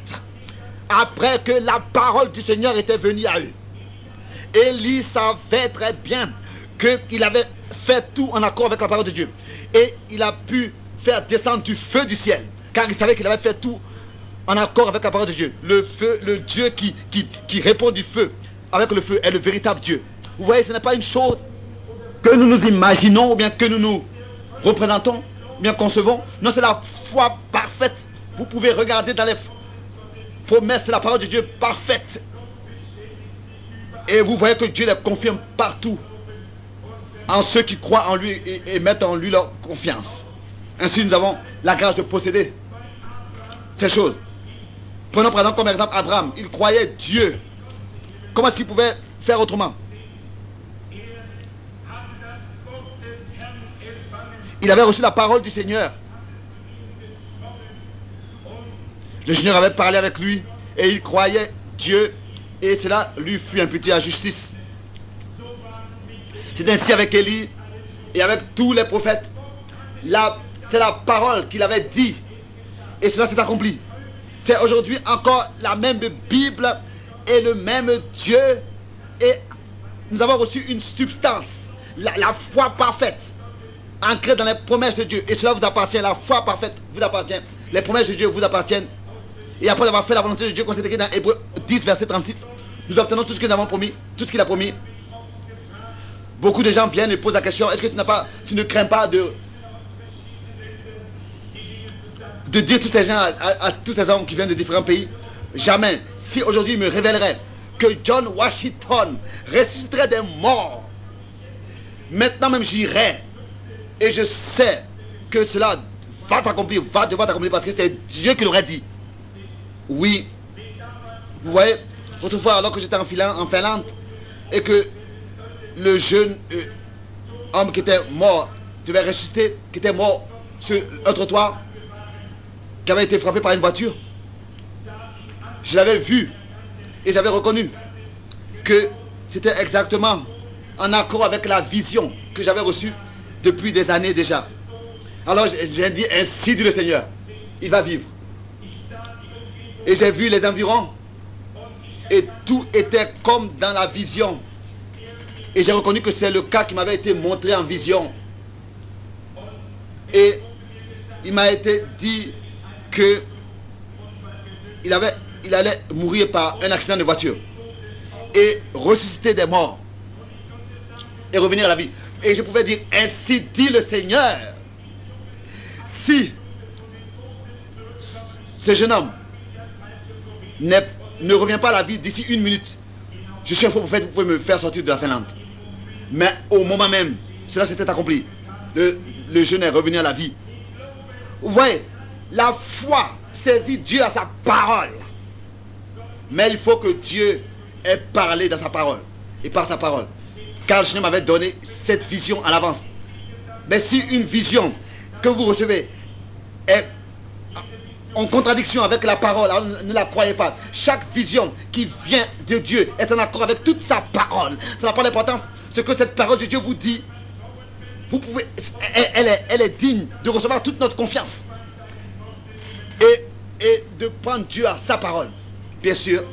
après que la parole du Seigneur était venue à eux. Élie savait très bien qu'il avait fait tout en accord avec la parole de Dieu. Et il a pu faire descendre du feu du ciel. Car il savait qu'il avait fait tout en accord avec la parole de Dieu. Le feu, le Dieu qui, répond du feu avec le feu est le véritable Dieu. Vous voyez, ce n'est pas une chose que nous nous imaginons ou bien que nous nous représentons, bien concevons. Non, c'est la foi parfaite. Vous pouvez regarder dans les promesses de la parole de Dieu parfaite. Et vous voyez que Dieu les confirme partout en ceux qui croient en lui et, et mettent en lui leur confiance. Ainsi, nous avons la grâce de posséder ces choses. Prenons par exemple comme exemple Abraham. Il croyait Dieu. Comment est-ce qu'il pouvait faire autrement? Il avait reçu la parole du Seigneur. Le Seigneur avait parlé avec lui et il croyait Dieu et cela lui fut imputé à justice. C'est ainsi avec Élie et avec tous les prophètes. C'est la parole qu'il avait dit et cela s'est accompli. C'est aujourd'hui encore la même Bible et le même Dieu. Et nous avons reçu une substance, la, foi parfaite, ancrée dans les promesses de Dieu. Et cela vous appartient, la foi parfaite vous appartient. Les promesses de Dieu vous appartiennent. Et après avoir fait la volonté de Dieu, comme c'est écrit dans Hébreu 10, verset 36, nous obtenons tout ce que nous avons promis, tout ce qu'il a promis. Beaucoup de gens viennent et posent la question, est-ce que tu, pas, tu ne crains pas de de dire tous ces gens, à, tous ces hommes qui viennent de différents pays, jamais. Si aujourd'hui il me révélerait que John Washington ressusciterait des morts, maintenant même j'irai et je sais que cela va t'accomplir, va devoir t'accomplir parce que c'est Dieu qui l'aurait dit. Oui. Vous voyez, autrefois alors que j'étais en, Finlande et que le jeune euh, homme qui était mort devait ressusciter, qui était mort sur un trottoir, qui avait été frappé par une voiture. Je l'avais vu et j'avais reconnu que c'était exactement en accord avec la vision que j'avais reçue depuis des années déjà. Alors j'ai dit, ainsi dit le Seigneur, il va vivre. Et j'ai vu les environs et tout était comme dans la vision. Et j'ai reconnu que c'est le cas qui m'avait été montré en vision. Et il m'a été dit que il, avait, il allait mourir par un accident de voiture et ressusciter des morts et revenir à la vie. Et je pouvais dire, ainsi dit le Seigneur, si ce jeune homme ne revient pas à la vie d'ici une minute, je suis un faux prophète, vous pouvez me faire sortir de la Finlande. Mais au moment même, cela s'était accompli. Le, jeune est revenu à la vie. Vous voyez, la foi saisit Dieu à sa parole. Mais il faut que Dieu ait parlé dans sa parole et par sa parole. Car Seigneur m'avait donné cette vision à l'avance. Mais si une vision que vous recevez est en contradiction avec la parole, ne la croyez pas. Chaque vision qui vient de Dieu est en accord avec toute sa parole. Ça n'a pas d'importance. Ce que cette parole de Dieu vous dit, vous pouvez, elle, est, elle est digne de recevoir toute notre confiance et, de prendre Dieu à sa parole. Bien sûr,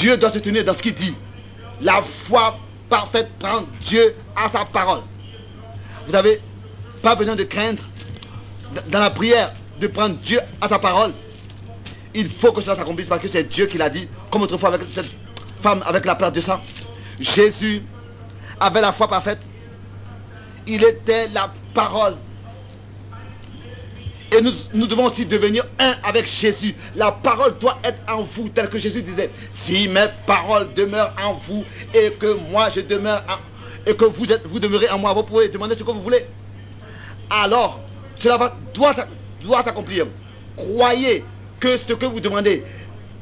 Dieu doit se tenir dans ce qu'il dit. La foi parfaite prend Dieu à sa parole. Vous n'avez pas besoin de craindre dans la prière de prendre Dieu à sa parole. Il faut que cela s'accomplisse parce que c'est Dieu qui l'a dit, comme autrefois avec cette femme avec la perte de sang. Jésus avait la foi parfaite. Il était la parole et nous, devons aussi devenir un avec Jésus. La parole doit être en vous, tel que Jésus disait. Si mes paroles demeurent en vous et que moi je demeure en, et que vous, êtes, vous demeurez en moi, vous pouvez demander ce que vous voulez. Alors, cela va, doit, doit accomplir. Croyez que ce que vous demandez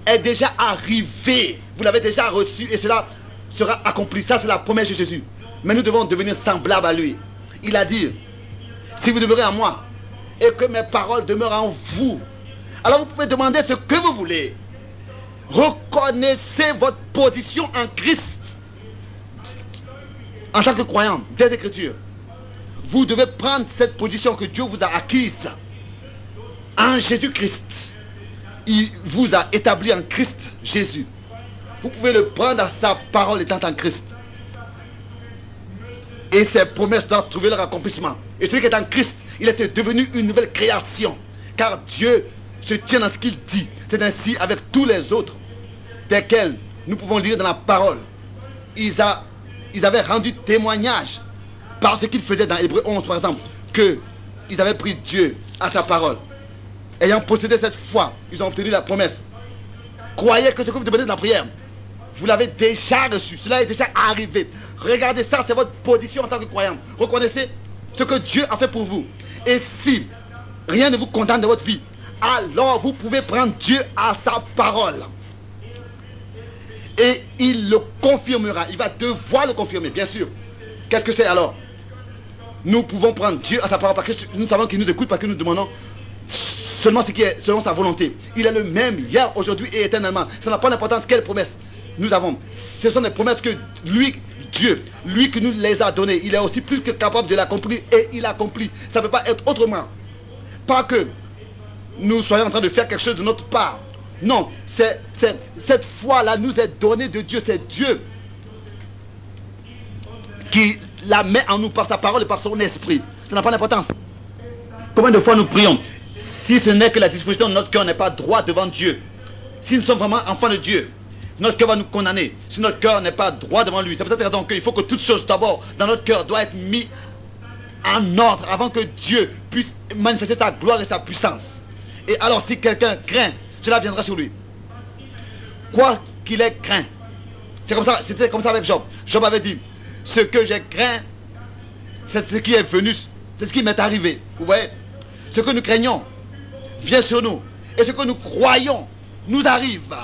est déjà arrivé. Vous l'avez déjà reçu et cela sera accompli. Ça, c'est la promesse de Jésus. Mais nous devons devenir semblables à lui. Il a dit, si vous demeurez en moi et que mes paroles demeurent en vous. Alors vous pouvez demander ce que vous voulez. Reconnaissez votre position en Christ. en tant que croyant des Écritures, vous devez prendre cette position que Dieu vous a acquise en Jésus-Christ. Il vous a établi en Christ Jésus. Vous pouvez le prendre à sa parole étant en Christ. Et ses promesses doivent trouver leur accomplissement. Et celui qui est en Christ, il était devenu une nouvelle création. Car Dieu se tient dans ce qu'il dit. C'est ainsi avec tous les autres, desquels nous pouvons lire dans la parole. Ils avaient rendu témoignage par ce qu'ils faisaient dans Hébreu 11, par exemple, qu'ils avaient pris Dieu à sa parole. Ayant possédé cette foi, ils ont obtenu la promesse. Croyez que ce que vous demandez dans la prière, vous l'avez déjà reçu. Cela est déjà arrivé. Regardez ça, c'est votre position en tant que croyant. Reconnaissez ce que Dieu a fait pour vous. Et si rien ne vous condamne de votre vie, alors vous pouvez prendre Dieu à sa parole. Et il le confirmera. Il va devoir le confirmer, bien sûr. Qu'est-ce que c'est alors? Nous pouvons prendre Dieu à sa parole parce que nous savons qu'il nous écoute, parce que nous demandons seulement ce qui est selon sa volonté. Il est le même hier, aujourd'hui et éternellement. Ça n'a pas d'importance quelle promesse nous avons? Ce sont des promesses que lui, Dieu, lui qui nous les a données, il est aussi plus que capable de l'accomplir et il accomplit. Ça ne peut pas être autrement. Pas que nous soyons en train de faire quelque chose de notre part. Non, cette foi-là nous est donnée de Dieu. C'est Dieu qui la met en nous par sa parole et par son esprit. Ça n'a pas d'importance. Combien de fois nous prions Si ce n'est que la disposition de notre cœur n'est pas droit devant Dieu, si nous sommes vraiment enfants de Dieu, notre cœur va nous condamner. Si notre cœur n'est pas droit devant lui, c'est peut-être raison qu'il faut que toute chose d'abord dans notre cœur doit être mis en ordre avant que Dieu puisse manifester sa gloire et sa puissance. Et alors si quelqu'un craint, cela viendra sur lui. Quoi qu'il ait craint. C'est c'était comme ça avec Job. Job avait dit, ce que j'ai craint, c'est ce qui est venu, c'est ce qui m'est arrivé. Vous voyez? Ce que nous craignons vient sur nous. Et ce que nous croyons nous arrive.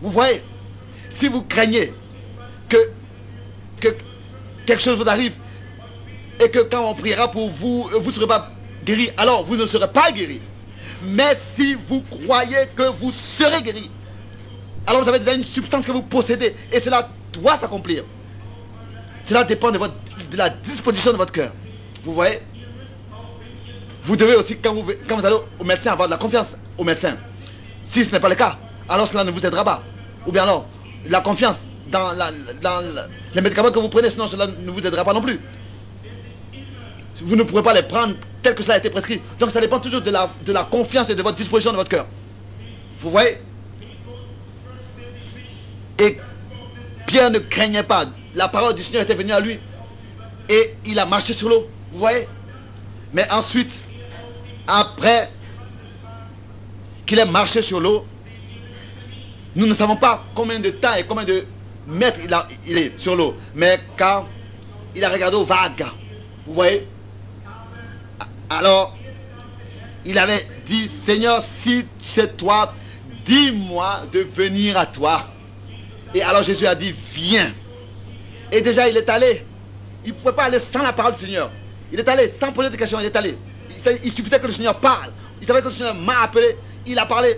Vous voyez Si vous craignez que, que quelque chose vous arrive et que quand on priera pour vous, vous ne serez pas guéri, alors vous ne serez pas guéri. Mais si vous croyez que vous serez guéri, alors vous avez déjà une substance que vous possédez et cela doit s'accomplir. Cela dépend de, votre, de la disposition de votre cœur. Vous voyez Vous devez aussi, quand vous, allez au médecin, avoir de la confiance au médecin. Si ce n'est pas le cas, alors cela ne vous aidera pas. Ou bien alors, la confiance dans, les médicaments que vous prenez, sinon cela ne vous aidera pas non plus. Vous ne pourrez pas les prendre tel que cela a été prescrit. Donc ça dépend toujours de la, de la confiance et de votre disposition de votre cœur. Vous voyez? Et Pierre ne craignait pas. La parole du Seigneur était venue à lui. Et il a marché sur l'eau. Vous voyez? Mais ensuite, après qu'il ait marché sur l'eau, nous ne savons pas combien de temps et combien de mètres il, est sur l'eau. Mais quand il a regardé aux vagues, vous voyez Alors, il avait dit, Seigneur, si c'est toi, dis-moi de venir à toi. Et alors Jésus a dit, viens. Et déjà, il est allé. Il ne pouvait pas aller sans la parole du Seigneur. Il est allé sans poser de questions, il est allé. Il suffisait que le Seigneur parle. Il savait que le Seigneur m'a appelé, il a parlé.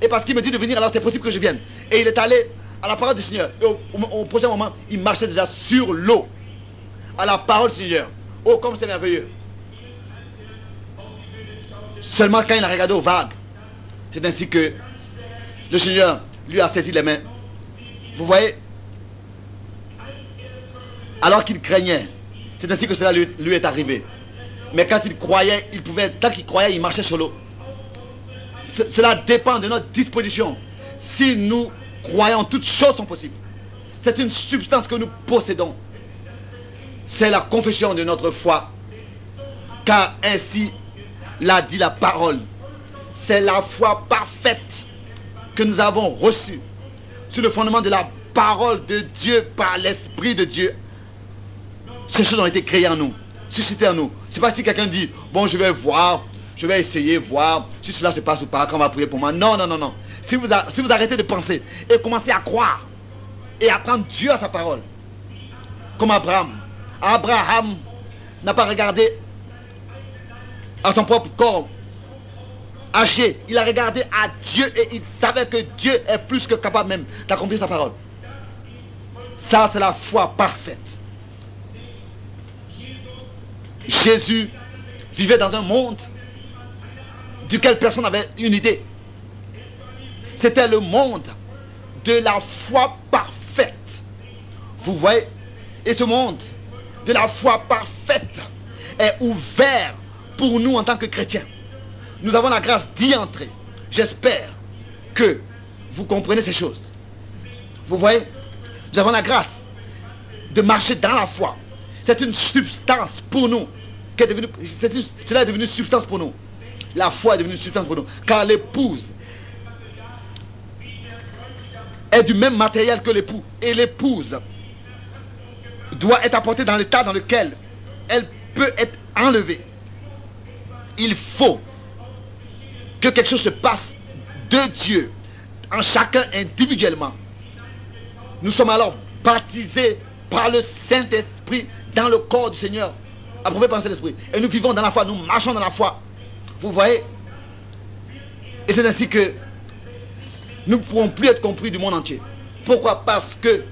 Et parce qu'il me dit de venir, alors c'est possible que je vienne. Et il est allé à la parole du Seigneur. Et au, prochain moment, il marchait déjà sur l'eau. À la parole du Seigneur. Oh, comme c'est merveilleux. Seulement quand il a regardé aux vagues, c'est ainsi que le Seigneur lui a saisi les mains. Vous voyez? Alors qu'il craignait, c'est ainsi que cela lui, lui est arrivé. Mais quand il croyait, il pouvait, tant qu'il croyait, il marchait sur l'eau cela dépend de notre disposition. Si nous croyons, toutes choses sont possibles. C'est une substance que nous possédons. C'est la confession de notre foi. Car ainsi l'a dit la parole. C'est la foi parfaite que nous avons reçue sur le fondement de la parole de Dieu par l'Esprit de Dieu. Ces choses ont été créées en nous, suscitées en nous. C'est pas si quelqu'un dit, bon, je vais voir, je vais essayer, voir si cela se passe ou pas, quand on va prier pour moi. Non, non, non, non. Si vous, si vous arrêtez de penser et commencez à croire et à prendre Dieu à sa parole, comme Abraham. Abraham n'a pas regardé à son propre corps haché. Il a regardé à Dieu et il savait que Dieu est plus que capable même d'accomplir sa parole. Ça, c'est la foi parfaite. Jésus vivait dans un monde duquel personne n'avait une idée. C'était le monde de la foi parfaite. Vous voyez? Et ce monde de la foi parfaite est ouvert pour nous en tant que chrétiens. Nous avons la grâce d'y entrer. J'espère que vous comprenez ces choses. Vous voyez? Nous avons la grâce de marcher dans la foi. C'est une substance pour nous. Est cela est devenu substance pour nous. La foi est devenue substance pour nous. Car l'épouse est du même matériel que l'époux. Et l'épouse doit être apportée dans l'état dans lequel elle peut être enlevée. Il faut que quelque chose se passe de Dieu en chacun individuellement. Nous sommes alors baptisés par le Saint-Esprit dans le corps du Seigneur, approuvé par Saint-Esprit. Et nous vivons dans la foi, nous marchons dans la foi. Vous voyez Et c'est ainsi que nous ne pourrons plus être compris du monde entier. Pourquoi? Parce que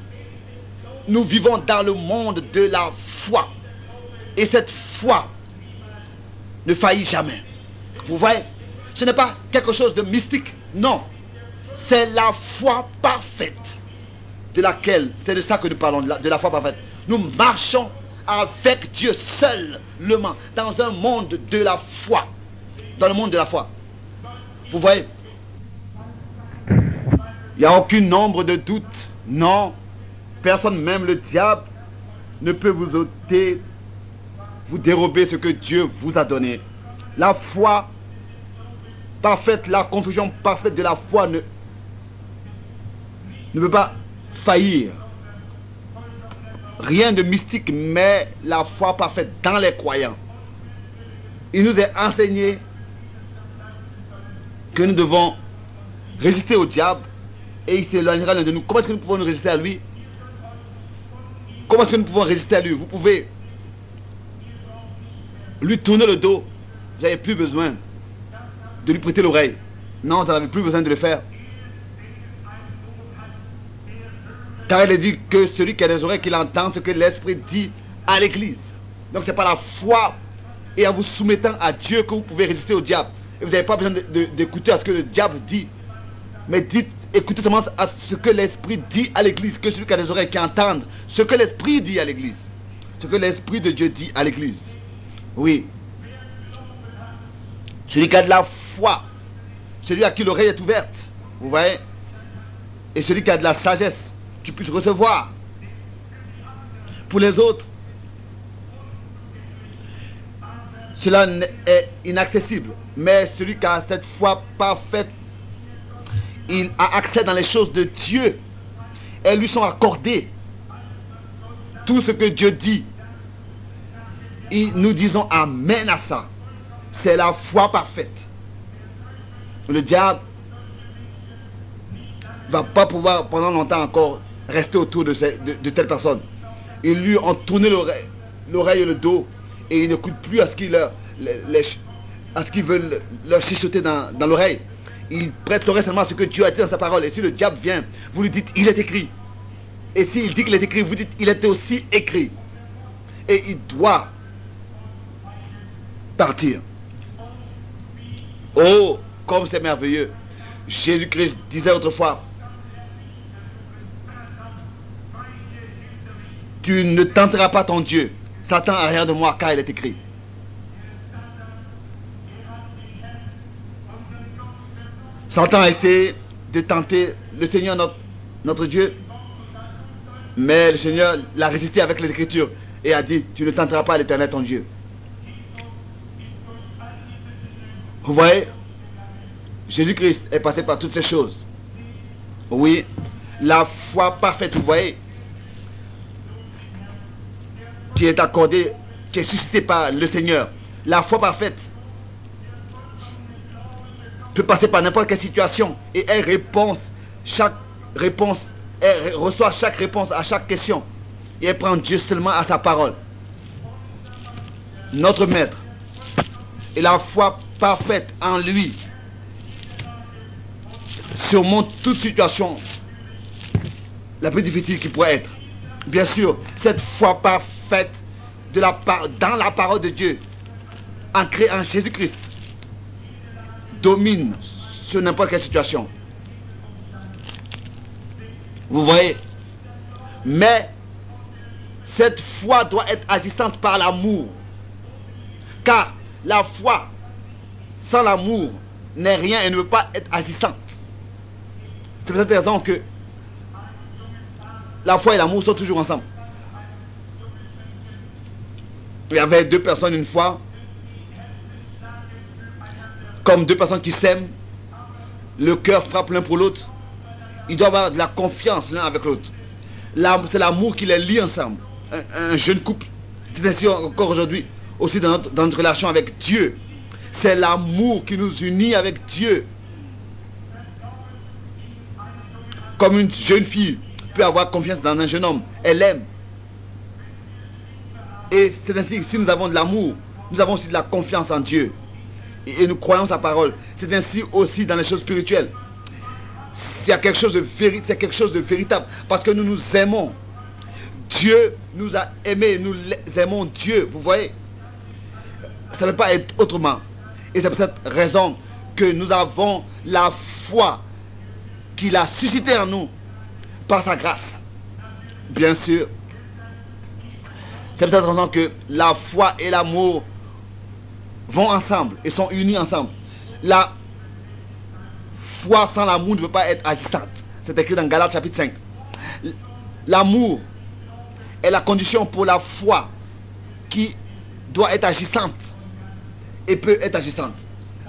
nous vivons dans le monde de la foi. Et cette foi ne faillit jamais. Vous voyez? Ce n'est pas quelque chose de mystique. Non. C'est la foi parfaite de laquelle, c'est de ça que nous parlons, de la, foi parfaite. Nous marchons avec Dieu seulement dans un monde de la foi. Dans le monde de la foi. Vous voyez? Il n'y a aucun nombre de doutes. Non. Personne, même le diable, ne peut vous ôter, vous dérober ce que Dieu vous a donné. La foi parfaite, la confusion parfaite de la foi ne, ne peut pas faillir. Rien de mystique, mais la foi parfaite dans les croyants. Il nous est enseigné que nous devons résister au diable et il s'éloignera de nous. Comment est-ce que nous pouvons nous résister à lui? Comment est-ce que nous pouvons résister à lui? Vous pouvez lui tourner le dos. Vous n'avez plus besoin de lui prêter l'oreille. Non, vous n'avez plus besoin de le faire. Car il est dit que celui qui a des oreilles, qu'il entend ce que l'Esprit dit à l'Église. Donc ce n'est pas la foi et en vous soumettant à Dieu que vous pouvez résister au diable. Et vous n'avez pas besoin d'écouter à ce que le diable dit. Mais dites, écoutez seulement à ce que l'Esprit dit à l'Église. Que celui qui a des oreilles qui entende ce que l'Esprit dit à l'Église. Ce que l'Esprit de Dieu dit à l'Église. Oui. Celui qui a de la foi. Celui à qui l'oreille est ouverte. Vous voyez Et celui qui a de la sagesse qui puisse recevoir. Pour les autres, cela est inaccessible. Mais celui qui a cette foi parfaite, il a accès dans les choses de Dieu. Elles lui sont accordées. Tout ce que Dieu dit, et nous disons Amen à ça. C'est la foi parfaite. Le diable va pas pouvoir pendant longtemps encore rester autour de, telle personne. Ils lui ont tourné l'oreille et le dos et il n'écoute plus à ce qu'ils ce qu'ils veulent leur chuchoter dans, l'oreille. Il prête seulement à ce que Dieu a dit dans sa parole. Et si le diable vient, vous lui dites, il est écrit. Et s'il dit qu'il est écrit, vous dites, il était aussi écrit. Et il doit partir. Oh, comme c'est merveilleux. Jésus-Christ disait autrefois, tu ne tenteras pas ton Dieu. Satan arrière de moi car il est écrit. Satan a essayé de tenter le Seigneur notre, notre Dieu, mais le Seigneur l'a résisté avec les Écritures et a dit, tu ne tenteras pas l'éternel ton Dieu. Vous voyez, Jésus-Christ est passé par toutes ces choses. Oui, la foi parfaite, vous voyez, qui est accordé, qui est suscité par le Seigneur. La foi parfaite peut passer par n'importe quelle situation et elle répond chaque réponse, elle reçoit chaque réponse à chaque question et elle prend Dieu seulement à sa parole. Notre maître et la foi parfaite en lui surmonte toute situation la plus difficile qui pourrait être. Bien sûr, cette foi parfaite de la, dans la parole de Dieu, ancrée en Jésus-Christ, domine sur n'importe quelle situation. Vous voyez? Mais cette foi doit être agissante par l'amour. Car la foi sans l'amour n'est rien et ne veut pas être agissante. C'est pour cette raison que la foi et l'amour sont toujours ensemble. Il y avait deux personnes une fois, comme deux personnes qui s'aiment, le cœur frappe l'un pour l'autre. Ils doivent avoir de la confiance l'un avec l'autre. C'est l'amour qui les lie ensemble. Un, jeune couple, c'est ainsi encore aujourd'hui, aussi dans notre, dans notre relation avec Dieu. C'est l'amour qui nous unit avec Dieu. Comme une jeune fille peut avoir confiance dans un jeune homme, elle aime. Et c'est ainsi que si nous avons de l'amour, nous avons aussi de la confiance en Dieu. Et, nous croyons sa parole. C'est ainsi aussi dans les choses spirituelles. C'est quelque chose de quelque chose de véritable. Parce que nous nous aimons. Dieu nous a aimés, nous aimons Dieu. Vous voyez Ça ne peut pas être autrement. Et c'est pour cette raison que nous avons la foi qu'il a suscité en nous par sa grâce. Bien sûr, c'est peut-être raison que la foi et l'amour vont ensemble et sont unis ensemble. La foi sans l'amour ne peut pas être agissante. C'est écrit dans Galates chapitre 5. L'amour est la condition pour la foi qui doit être agissante et peut être agissante.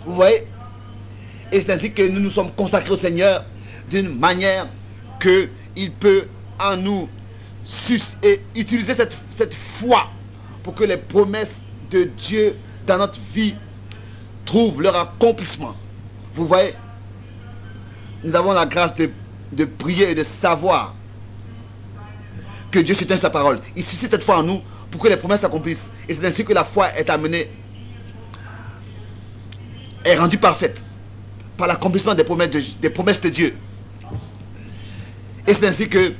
Vous voyez? Et c'est ainsi que nous nous sommes consacrés au Seigneur d'une manière qu'il peut en nous et utiliser cette, cette foi pour que les promesses de Dieu dans notre vie trouvent leur accomplissement. Vous voyez, nous avons la grâce de, de prier et de savoir que Dieu soutient sa parole. Il suscite cette foi en nous pour que les promesses s'accomplissent. Et c'est ainsi que la foi est amenée, est rendue parfaite par l'accomplissement des des promesses de Dieu. Et c'est ainsi que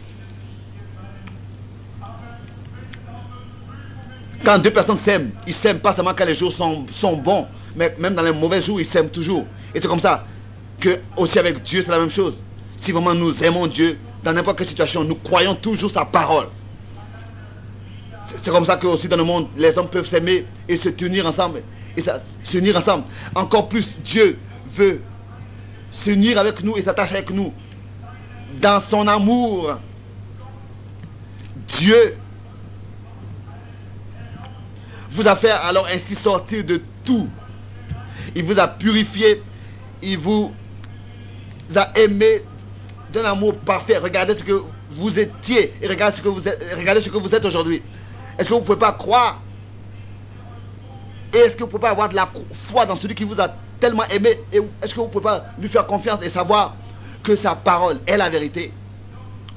quand deux personnes s'aiment, ils s'aiment pas seulement quand les jours sont, sont bons, mais même dans les mauvais jours, ils s'aiment toujours. Et c'est comme ça que aussi avec Dieu, c'est la même chose. Si vraiment nous aimons Dieu, dans n'importe quelle situation, nous croyons toujours sa parole. C'est comme ça que aussi dans le monde, les hommes peuvent s'aimer et se tenir ensemble. Et ensemble. Encore plus, Dieu veut s'unir avec nous et s'attacher avec nous dans son amour, Dieu vous a fait alors ainsi sortir de tout. Il vous a purifié, il vous a aimé d'un amour parfait. Regardez ce que vous étiez et regardez ce que vous êtes, regardez ce que vous êtes aujourd'hui. Est-ce que vous ne pouvez pas croire? Et est-ce que vous ne pouvez pas avoir de la foi dans celui qui vous a tellement aimé? Et est-ce que vous ne pouvez pas lui faire confiance et savoir que sa parole est la vérité?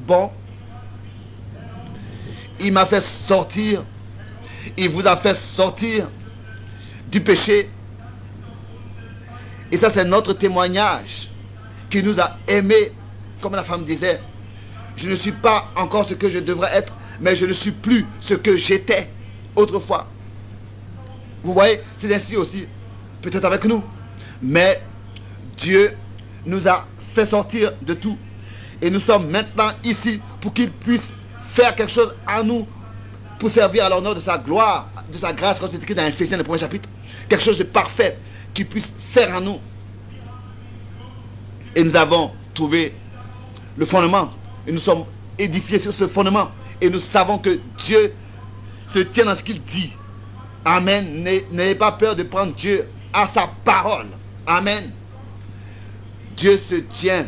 Bon, il m'a fait sortir, il vous a fait sortir du péché. Et ça, c'est notre témoignage qui nous a aimés, comme la femme disait. Je ne suis pas encore ce que je devrais être, mais je ne suis plus ce que j'étais autrefois. Vous voyez, c'est ainsi aussi, peut-être avec nous. Mais Dieu nous a fait sortir de tout. Et nous sommes maintenant ici pour qu'il puisse faire quelque chose à nous pour servir à l'honneur de sa gloire, de sa grâce, comme c'est écrit dans Ephésiens, le premier chapitre. Quelque chose de parfait qu'il puisse faire à nous. Et nous avons trouvé le fondement. Et nous sommes édifiés sur ce fondement. Et nous savons que Dieu se tient dans ce qu'il dit. Amen. N'ayez pas peur de prendre Dieu à sa parole. Amen. Dieu se tient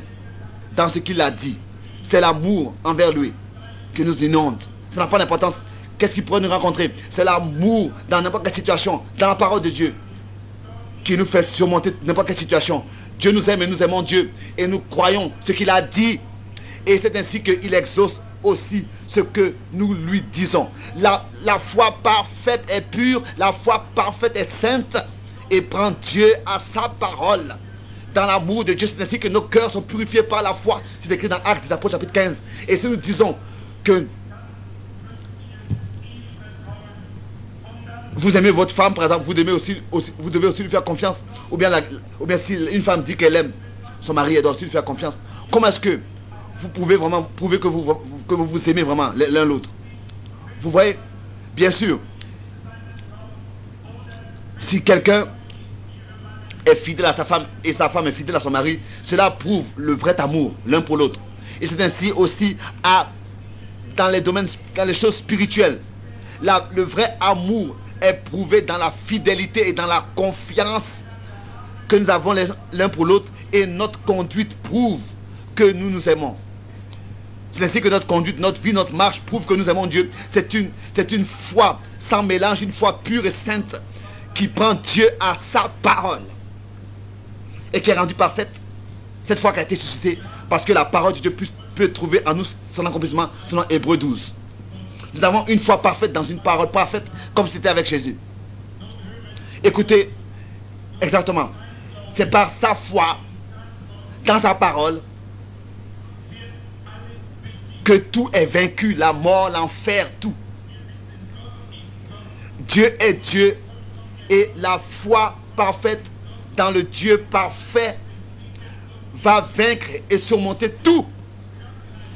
dans ce qu'il a dit. C'est l'amour envers lui qui nous inonde. Ça n'a pas d'importance. Qu'est-ce qu'il pourrait nous rencontrer C'est l'amour dans n'importe quelle situation, dans la parole de Dieu, qui nous fait surmonter n'importe quelle situation. Dieu nous aime et nous aimons Dieu. Et nous croyons ce qu'il a dit. Et c'est ainsi qu'il exauce aussi ce que nous lui disons. La, la foi parfaite est pure, la foi parfaite est sainte et prend Dieu à sa parole dans l'amour de Dieu. C'est ainsi que nos cœurs sont purifiés par la foi. C'est écrit dans Actes des Apôtres chapitre 15. Et si nous disons que vous aimez votre femme, par exemple, vous, aimez aussi, vous devez aussi lui faire confiance. Ou bien, si une femme dit qu'elle aime son mari, elle doit aussi lui faire confiance. Comment est-ce que vous pouvez vraiment prouver que vous vous, aimez vraiment l'un l'autre? Vous voyez? Bien sûr, si quelqu'un est fidèle à sa femme et sa femme est fidèle à son mari, cela prouve le vrai amour l'un pour l'autre. Et c'est ainsi aussi dans les domaines, dans les choses spirituelles. le vrai amour prouvé dans la fidélité et dans la confiance que nous avons l'un pour l'autre et notre conduite prouve que nous nous aimons. C'est ainsi que notre conduite, notre vie, notre marche prouve que nous aimons Dieu. C'est une, c'est une foi sans mélange, une foi pure et sainte qui prend Dieu à sa parole et qui est rendue parfaite. Cette foi qui a été suscitée parce que la parole de Dieu peut, trouver en nous son accomplissement selon Hébreu 12. Nous avons une foi parfaite dans une parole parfaite comme c'était avec Jésus. Écoutez, exactement. C'est par sa foi dans sa parole que tout est vaincu, la mort, l'enfer, tout. Dieu est Dieu et la foi parfaite dans le Dieu parfait va vaincre et surmonter tout.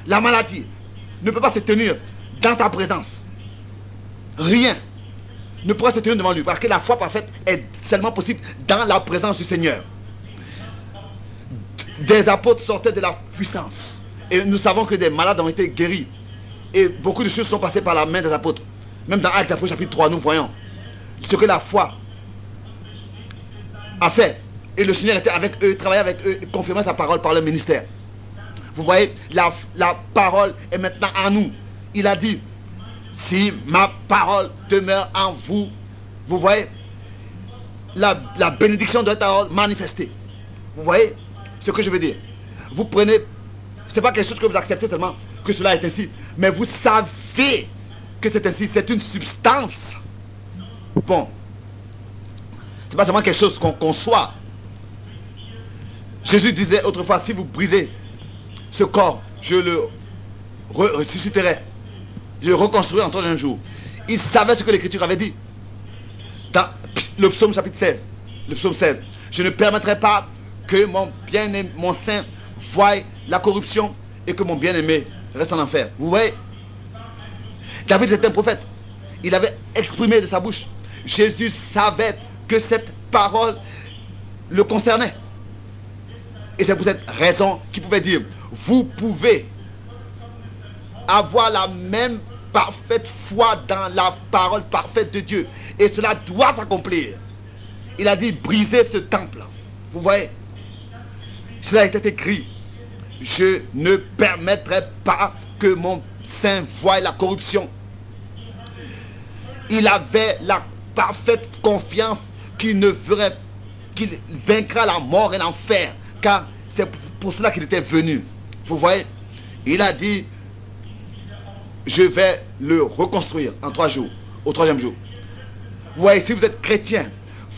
La maladie ne peut pas se tenir dans ta présence. Rien ne pourra se tenir devant lui. Parce que la foi parfaite est seulement possible dans la présence du Seigneur. Des apôtres sortaient de la puissance. Et nous savons que des malades ont été guéris. Et beaucoup de choses sont passées par la main des apôtres. Même dans Actes chapitre 3, nous voyons ce que la foi a fait. Et le Seigneur était avec eux, travaillait avec eux, et confirmait sa parole par le ministère. Vous voyez, la, la parole est maintenant en nous. Il a dit, si ma parole demeure en vous, vous voyez, la, la bénédiction doit être manifestée. Vous voyez ce que je veux dire? Vous prenez, ce n'est pas quelque chose que vous acceptez seulement que cela est ainsi, mais vous savez que c'est ainsi, c'est une substance. Bon, c'est pas seulement quelque chose qu'on conçoit. Jésus disait autrefois, si vous brisez ce corps, je le ressusciterai. Je le reconstruirai en un jour. Il savait ce que l'Écriture avait dit. Dans le psaume chapitre 16. Le psaume 16. Je ne permettrai pas que mon bien-aimé, mon saint, voie la corruption et que mon bien-aimé reste en enfer. Vous voyez? David était un prophète. Il avait exprimé de sa bouche. Jésus savait que cette parole le concernait. Et c'est pour cette raison qu'il pouvait dire, vous pouvez avoir la même parfaite foi dans la parole parfaite de Dieu. Et cela doit s'accomplir. Il a dit, brisez ce temple. Vous voyez Cela était écrit. Je ne permettrai pas que mon saint voie la corruption. Il avait la parfaite confiance qu'il ne ferait, qu'il vaincra la mort et l'enfer. Car c'est pour cela qu'il était venu. Vous voyez Il a dit, je vais le reconstruire en trois jours, au troisième jour. Vous voyez, si vous êtes chrétien,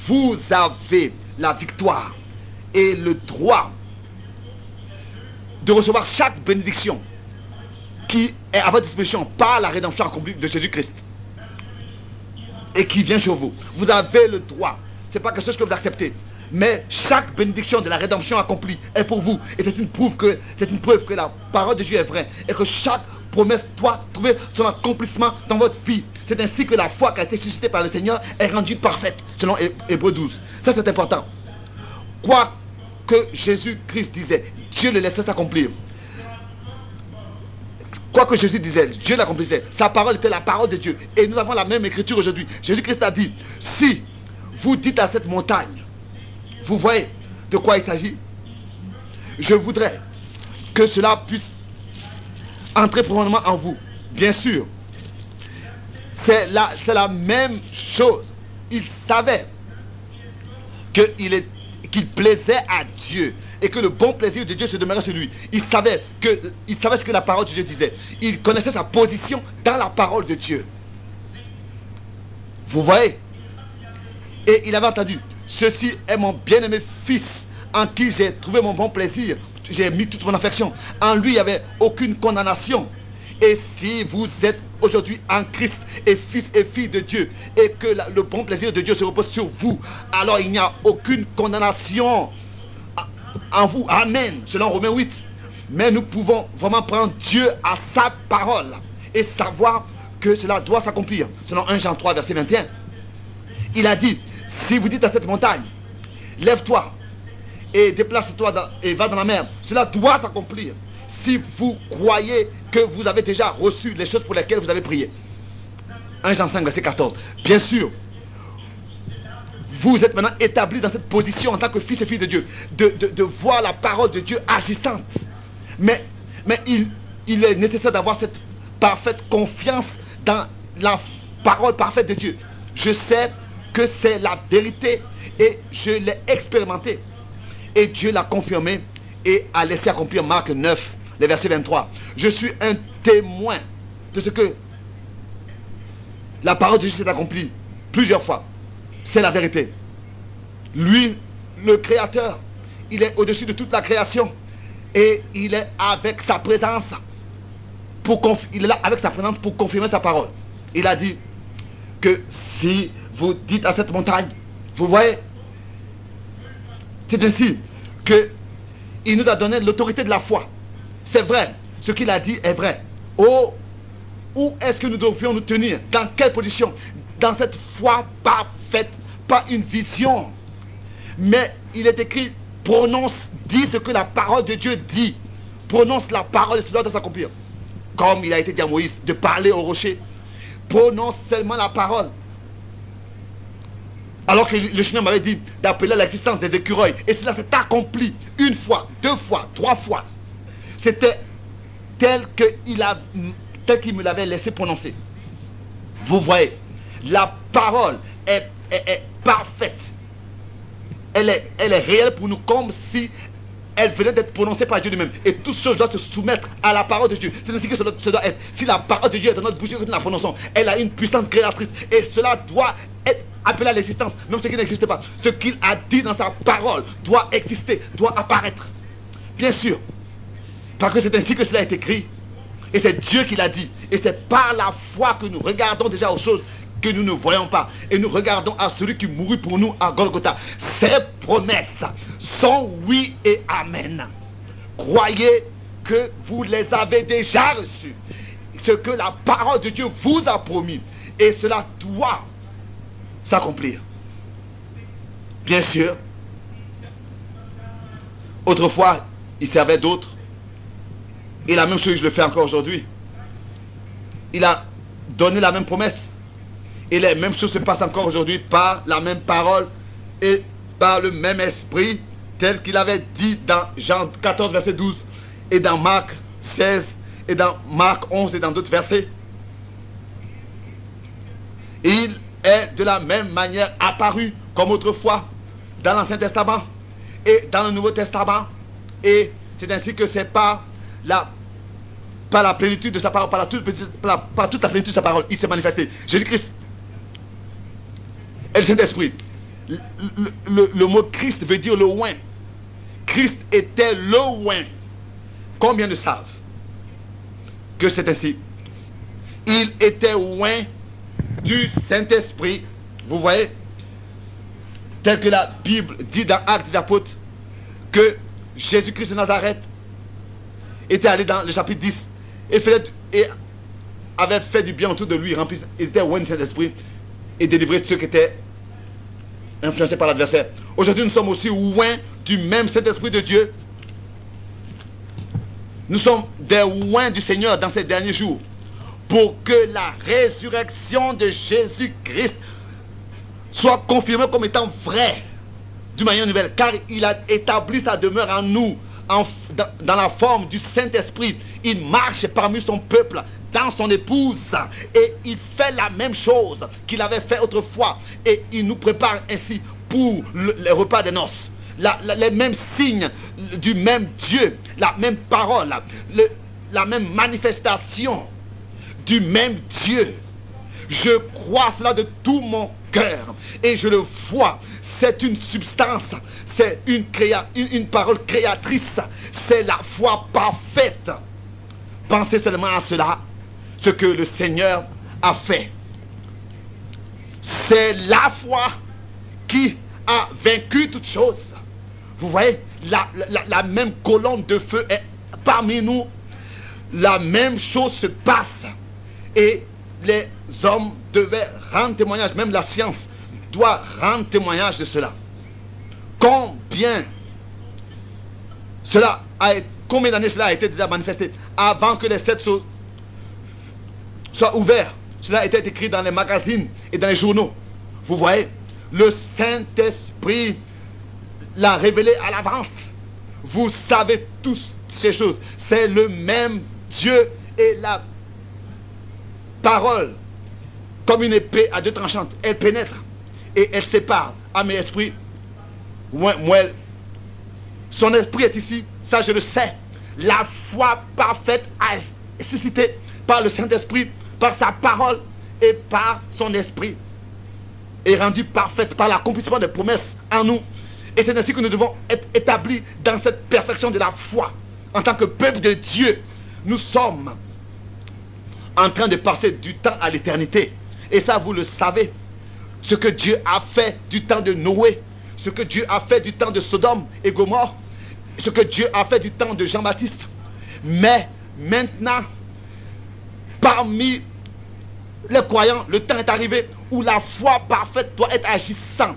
vous avez la victoire et le droit de recevoir chaque bénédiction qui est à votre disposition par la rédemption accomplie de Jésus-Christ et qui vient sur vous. Vous avez le droit. Ce n'est pas quelque chose que vous acceptez. Mais chaque bénédiction de la rédemption accomplie est pour vous. Et c'est une preuve que c'est une preuve que la parole de Dieu est vraie. Et que chaque promesse doit trouver son accomplissement dans votre vie. C'est ainsi que la foi qui a été suscitée par le Seigneur est rendue parfaite, selon Hébreu 12. Ça c'est important. Quoi que Jésus-Christ disait, Dieu le laissait s'accomplir. Quoi que Jésus disait, Dieu l'accomplissait. Sa parole était la parole de Dieu. Et nous avons la même écriture aujourd'hui. Jésus-Christ a dit, si vous dites à cette montagne, vous voyez de quoi il s'agit Je voudrais que cela puisse entrer profondément en vous. Bien sûr, c'est la, même chose. Il savait qu'il plaisait à Dieu et que le bon plaisir de Dieu se demeurait sur lui. Il savait, il savait ce que la parole de Dieu disait. Il connaissait sa position dans la parole de Dieu. Vous voyez? Et il avait entendu, ceci est mon bien-aimé fils en qui j'ai trouvé mon bon plaisir. J'ai mis toute mon affection. En lui, il n'y avait aucune condamnation. Et si vous êtes aujourd'hui en Christ et fils et fille de Dieu et que le bon plaisir de Dieu se repose sur vous, alors il n'y a aucune condamnation en vous. Amen. Selon Romains 8. Mais nous pouvons vraiment prendre Dieu à sa parole et savoir que cela doit s'accomplir. Selon 1 Jean 3, verset 21. Il a dit, si vous dites à cette montagne, lève-toi et déplace-toi et va dans la mer, cela doit s'accomplir. Si vous croyez que vous avez déjà reçu les choses pour lesquelles vous avez prié. 1 Jean 5, verset 14. Bien sûr, vous êtes maintenant établi dans cette position en tant que fils et fille de Dieu, de, voir la parole de Dieu agissante. Mais, mais il, il est nécessaire d'avoir cette parfaite confiance dans la parole parfaite de Dieu. Je sais que c'est la vérité et je l'ai expérimenté. Et Dieu l'a confirmé et a laissé accomplir Marc 9, le verset 23. Je suis un témoin de ce que la parole de Dieu s'est accomplie plusieurs fois. C'est la vérité. Lui, le Créateur, il est au-dessus de toute la création. Et il est avec sa présence. Il est là avec sa présence pour confirmer sa parole. Il a dit que si vous dites à cette montagne, vous voyez, c'est ainsi que il nous a donné l'autorité de la foi. C'est vrai, ce qu'il a dit est vrai. Oh, où est-ce que nous devrions nous tenir? Dans quelle position? Dans cette foi parfaite, pas une vision. Mais il est écrit, prononce, dis ce que la parole de Dieu dit. Prononce la parole et cela doit s'accomplir. Comme il a été dit à Moïse de parler au rocher. Prononce seulement la parole. Alors que le Seigneur m'avait dit d'appeler l'existence des écureuils. Et cela s'est accompli une fois, deux fois, trois fois. C'était tel qu'il me l'avait laissé prononcer. Vous voyez, la parole est, parfaite. Elle est, elle est réelle pour nous comme si elle venait d'être prononcée par Dieu lui-même. Et toutes choses doivent se soumettre à la parole de Dieu. C'est ainsi que cela doit être. Si la parole de Dieu est dans notre bouche nous la prononçons, elle a une puissance créatrice. Et cela doit être appelé à l'existence, même ce qui n'existe pas. Ce qu'il a dit dans sa parole doit exister, doit apparaître. Bien sûr. Parce que c'est ainsi que cela est écrit. Et c'est Dieu qui l'a dit. Et c'est par la foi que nous regardons déjà aux choses que nous ne voyons pas. Et nous regardons à celui qui mourut pour nous à Golgotha. Ces promesses sont oui et amen. Croyez que vous les avez déjà reçues. Ce que la parole de Dieu vous a promis. Et cela doit s'accomplir. Bien sûr, autrefois, il servait d'autres. Et la même chose, je le fais encore aujourd'hui. Il a donné la même promesse. Et les mêmes choses se passent encore aujourd'hui par la même parole et par le même esprit tel qu'il avait dit dans Jean 14, verset 12 et dans Marc 16 et dans Marc 11 et dans d'autres versets. Il est de la même manière apparu comme autrefois dans l'Ancien Testament et dans le Nouveau Testament. Et c'est ainsi que c'est par la, par la plénitude de sa parole, par, la toute, par, toute la plénitude de sa parole, il s'est manifesté. Jésus-Christ et le Saint-Esprit. Le, mot Christ veut dire le loin. Christ était le loin. Combien le savent que c'est ainsi? Il était loin du Saint-Esprit. Vous voyez Tel que la Bible dit dans Actes des Apôtres que Jésus-Christ de Nazareth était allé dans le chapitre 10 et, avait fait du bien autour de lui, rempli, il était loin du Saint-Esprit et délivré ceux qui étaient influencés par l'adversaire. Aujourd'hui, nous sommes aussi loin du même Saint-Esprit de Dieu. Nous sommes des loin du Seigneur dans ces derniers jours pour que la résurrection de Jésus-Christ soit confirmée comme étant vraie d'une manière nouvelle, car il a établi sa demeure en nous, en, dans, la forme du Saint-Esprit. Il marche parmi son peuple, dans son épouse, et il fait la même chose qu'il avait fait autrefois, et il nous prépare ainsi pour le, les repas des noces. les mêmes signes du même Dieu, la même parole, la même manifestation du même Dieu. Je crois cela de tout mon cœur et je le vois. C'est une substance, c'est une, parole créatrice, c'est la foi parfaite. Pensez seulement à cela ce que le Seigneur a fait. C'est la foi qui a vaincu toutes choses. Vous voyez, la, même colonne de feu est parmi nous. La même chose se passe. Et les hommes devaient rendre témoignage, même la science doit rendre témoignage de cela. Combien cela a combien d'années cela a été déjà manifesté avant que les sept choses soient ouvertes. Cela a été écrit dans les magazines et dans les journaux. Vous voyez, le Saint-Esprit l'a révélé à l'avance. Vous savez tous ces choses. C'est le même Dieu et la parole, comme une épée à deux tranchantes, elle pénètre et elle sépare âme et esprit. Moi, son esprit est ici, ça je le sais. La foi parfaite a suscité par le Saint-Esprit, par sa parole et par son esprit. Est rendue parfaite par l'accomplissement des promesses en nous. Et c'est ainsi que nous devons être établis dans cette perfection de la foi. En tant que peuple de Dieu, nous sommes en train de passer du temps à l'éternité. Et ça, vous le savez. Ce que Dieu a fait du temps de Noé, ce que Dieu a fait du temps de Sodome et Gomorre, ce que Dieu a fait du temps de Jean-Baptiste. Mais maintenant, parmi les croyants, le temps est arrivé où la foi parfaite doit être agissante,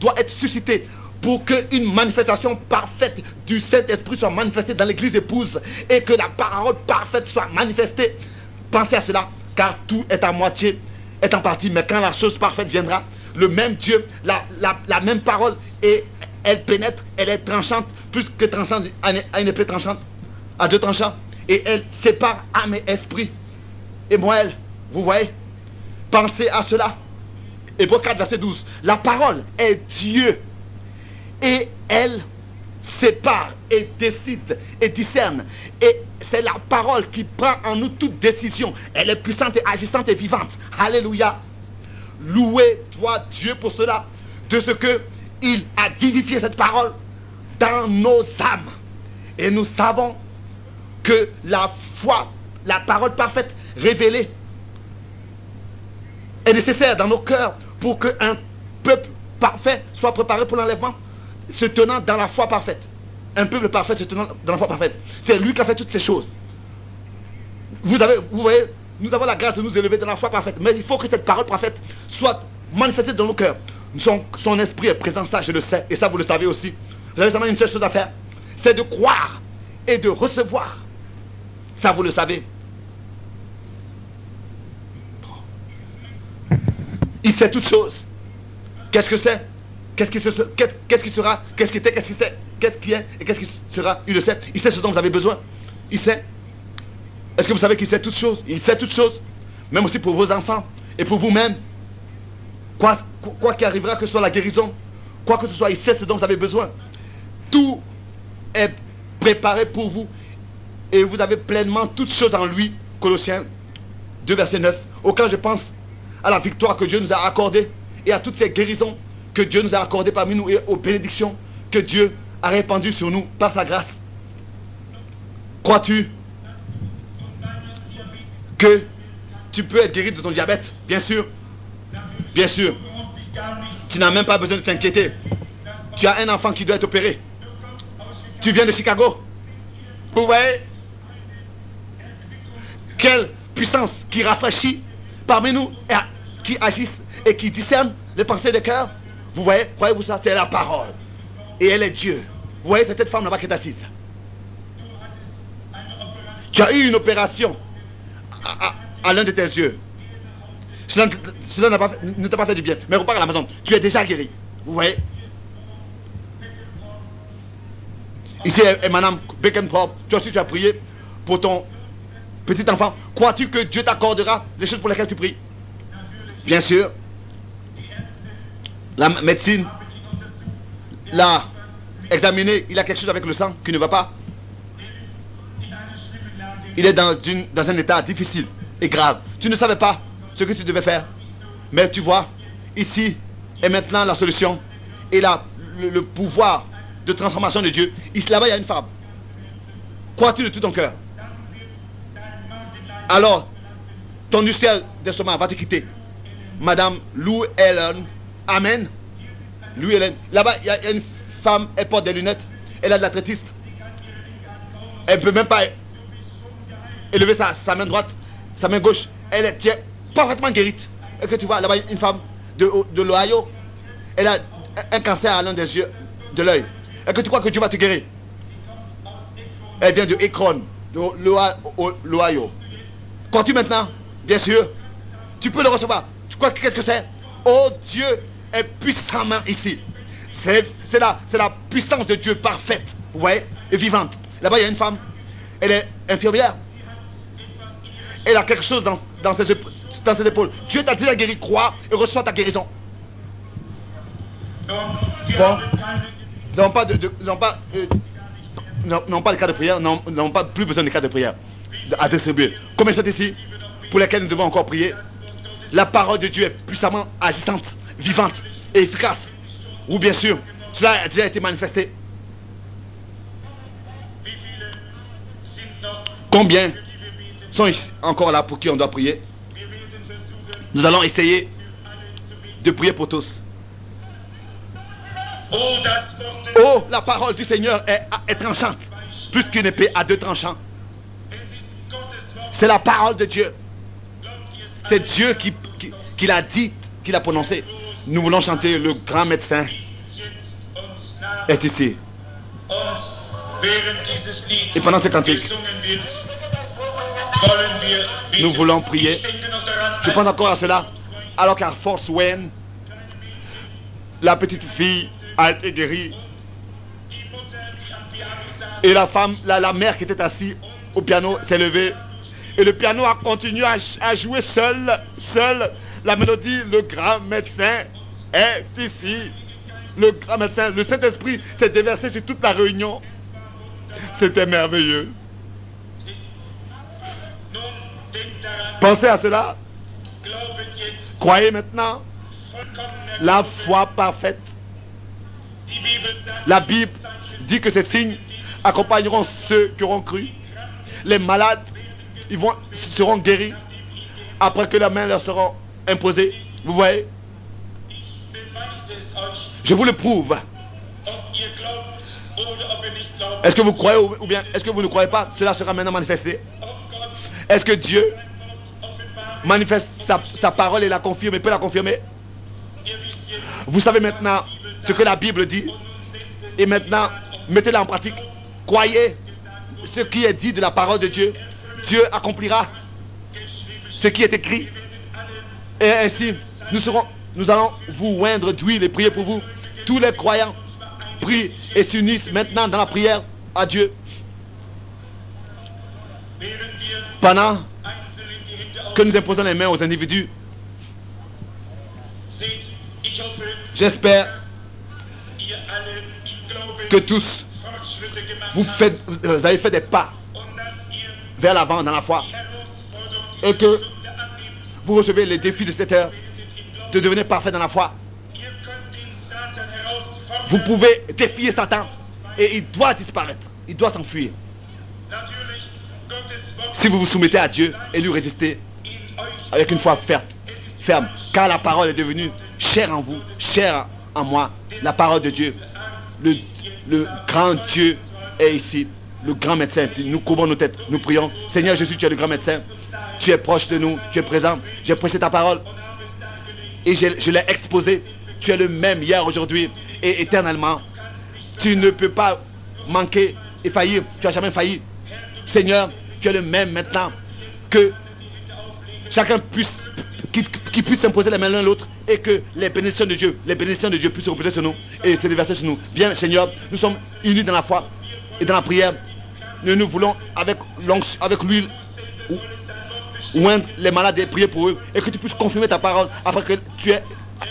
doit être suscitée pour qu'une manifestation parfaite du Saint-Esprit soit manifestée dans l'Église épouse et que la parole parfaite soit manifestée. Pensez à cela, car tout est à moitié, est en partie, mais quand la chose parfaite viendra, le même Dieu, la, même parole, et elle pénètre, elle est tranchante, plus que tranchante, à une épée tranchante, à deux tranchants, et elle sépare âme et esprit. Et moi, elle, vous voyez, pensez à cela. Hébreu 4, verset 12. La parole est Dieu. Et elle sépare et décide et discerne. Et c'est la parole qui prend en nous toute décision. Elle est puissante et agissante et vivante. Alléluia. Louez toi Dieu pour cela. De ce que il a vivifié cette parole dans nos âmes. Et nous savons que la foi, la parole parfaite révélée, est nécessaire dans nos cœurs pour qu'un peuple parfait soit préparé pour l'enlèvement, se tenant dans la foi parfaite. Un peuple parfait se tenant dans la foi parfaite. C'est lui qui a fait toutes ces choses. Vous, avez, vous voyez, nous avons la grâce de nous élever dans la foi parfaite. Mais il faut que cette parole parfaite soit manifestée dans nos cœurs. Son, esprit est présent, ça je le sais, et ça vous le savez aussi. Vous avez seulement une seule chose à faire, c'est de croire et de recevoir. Ça vous le savez. Il sait toutes choses. Qu'est-ce que c'est? Qu'est-ce qui, qu'est-ce qui sera? Qu'est-ce qui était? Qu'est-ce qui c'est Qu'est-ce qui est Et qu'est-ce qui sera Il le sait. Il sait ce dont vous avez besoin. Il sait. Est-ce que vous savez qu'il sait toutes choses? Il sait toutes choses. Même aussi pour vos enfants et pour vous-même. Quoi, qu'il arrivera, que ce soit la guérison, quoi que ce soit, il sait ce dont vous avez besoin. Tout est préparé pour vous. Et vous avez pleinement toutes choses en lui. Colossiens 2, verset 9. Auquel je pense à la victoire que Dieu nous a accordée et à toutes ces guérisons que Dieu nous a accordées parmi nous et aux bénédictions que Dieu a répandues sur nous par sa grâce. Crois-tu que tu peux être guéri de ton diabète? Bien sûr. Bien sûr. Tu n'as même pas besoin de t'inquiéter. Tu as un enfant qui doit être opéré. Tu viens de Chicago. Vous voyez? Quelle puissance qui rafraîchit parmi nous, et qui agisse et qui discerne les pensées des cœurs. Vous voyez? Voyez-vous ça? C'est la parole. Et elle est Dieu. Vous voyez cette femme là-bas qui est assise. Tu as eu une opération à l'un de tes yeux. Cela, ne t'a pas fait du bien. Mais repars à la maison. Tu es déjà guéri. Vous voyez? Ici est, Madame Beckenpop. Toi aussi, tu as prié pour ton petit enfant. Crois-tu que Dieu t'accordera les choses pour lesquelles tu pries? Bien sûr. La médecine l'a examiné. Il a quelque chose avec le sang qui ne va pas. Il est dans, un état difficile et grave. Tu ne savais pas ce que tu devais faire. Mais tu vois, ici est maintenant la solution et là, le, pouvoir de transformation de Dieu. Ici, là-bas, il y a une femme. Crois-tu de tout ton cœur? Alors, ton ulcère d'estomac va te quitter. Madame Lou Ellen. Amen. Ellen. Là-bas, il y a une femme, elle porte des lunettes. Elle a de l'athlétisme. Elle ne peut même pas élever sa, main droite, sa main gauche. Elle est parfaitement guérie. Et que tu vois, là-bas, une femme de, l'Ohio, elle a un cancer à l'un des yeux de l'œil. Et que tu crois que tu vas te guérir? Elle vient de Ekron, de l'Ohio. Crois-tu maintenant? Bien sûr. Tu peux le recevoir. Tu crois qu'est-ce que c'est? Oh Dieu est puissamment ici. C'est la, la puissance de Dieu parfaite. Ouais, et vivante. Là-bas, il y a une femme. Elle est infirmière. Elle a quelque chose dans, ses, épaules. Dieu t'a déjà guéri. Crois et reçois ta guérison. Bon. N'avons pas de, pas, euh, non, pas cas de prière, n'avons pas plus besoin de cas de prière à distribuer. Combien c'est ici pour lesquels nous devons encore prier? La parole de Dieu est puissamment agissante, vivante et efficace. Ou bien sûr, cela a déjà été manifesté. Combien sont encore là pour qui on doit prier? Nous allons essayer de prier pour tous. Oh, la parole du Seigneur est, tranchante, plus qu'une épée à deux tranchants. C'est la parole de Dieu. C'est Dieu qui, qui, l'a dit, qui l'a prononcé. Nous voulons chanter le grand médecin est ici. Et pendant ce cantique, nous voulons prier. Je pense encore à cela. Alors qu'à Force Wayne, la petite fille a été guérie. Et la femme, la, la mère qui était assise au piano s'est levée. Et le piano a continué à, jouer seul, seul. La mélodie, le grand médecin est ici. Le le Saint-Esprit s'est déversé sur toute la réunion. C'était merveilleux. Pensez à cela. Croyez maintenant la foi parfaite. La Bible dit que ces signes accompagneront ceux qui auront cru. Les malades seront guéris après que la main leur sera imposée. Vous voyez? Je vous le prouve. Est-ce que vous croyez ou bien est-ce que vous ne croyez pas Cela sera maintenant manifesté? Est-ce que Dieu manifeste sa, parole et la confirme et peut la confirmer? Vous savez maintenant ce que la Bible dit. Et maintenant, mettez-la en pratique. Croyez ce qui est dit de la parole de Dieu. Dieu accomplira ce qui est écrit. Et ainsi, nous, serons, nous allons vous oindre d'huile et prier pour vous. Tous les croyants prient et s'unissent maintenant dans la prière à Dieu. Pendant que nous imposons les mains aux individus, j'espère que tous, vous, faites, vous avez fait des pas vers l'avant dans la foi. Et que vous recevez les défis de cette heure de devenir parfait dans la foi. Vous pouvez défier Satan et il doit disparaître. Il doit s'enfuir. Si vous vous soumettez à Dieu et lui résistez avec une foi ferme, ferme, car la parole est devenue chère en vous, chère en moi, la parole de Dieu. Le, grand Dieu est ici le grand médecin. Nous couvrons nos têtes, nous prions. Seigneur Jésus, tu es le grand médecin. Tu es proche de nous, tu es présent. J'ai prêché ta parole et je, l'ai exposé. Tu es le même hier, aujourd'hui et éternellement. Tu ne peux pas manquer et faillir. Tu n'as jamais failli. Seigneur, tu es le même maintenant. Que chacun puisse, qui, puisse s'imposer la main l'un l'autre et que les bénédictions de Dieu, les bénédictions de Dieu puissent se reposer sur nous et se déverser sur nous. Viens, Seigneur, nous sommes unis dans la foi et dans la prière nous, nous voulons avec, avec l'huile oindre les malades et prier pour eux et que tu puisses confirmer ta parole après que tu es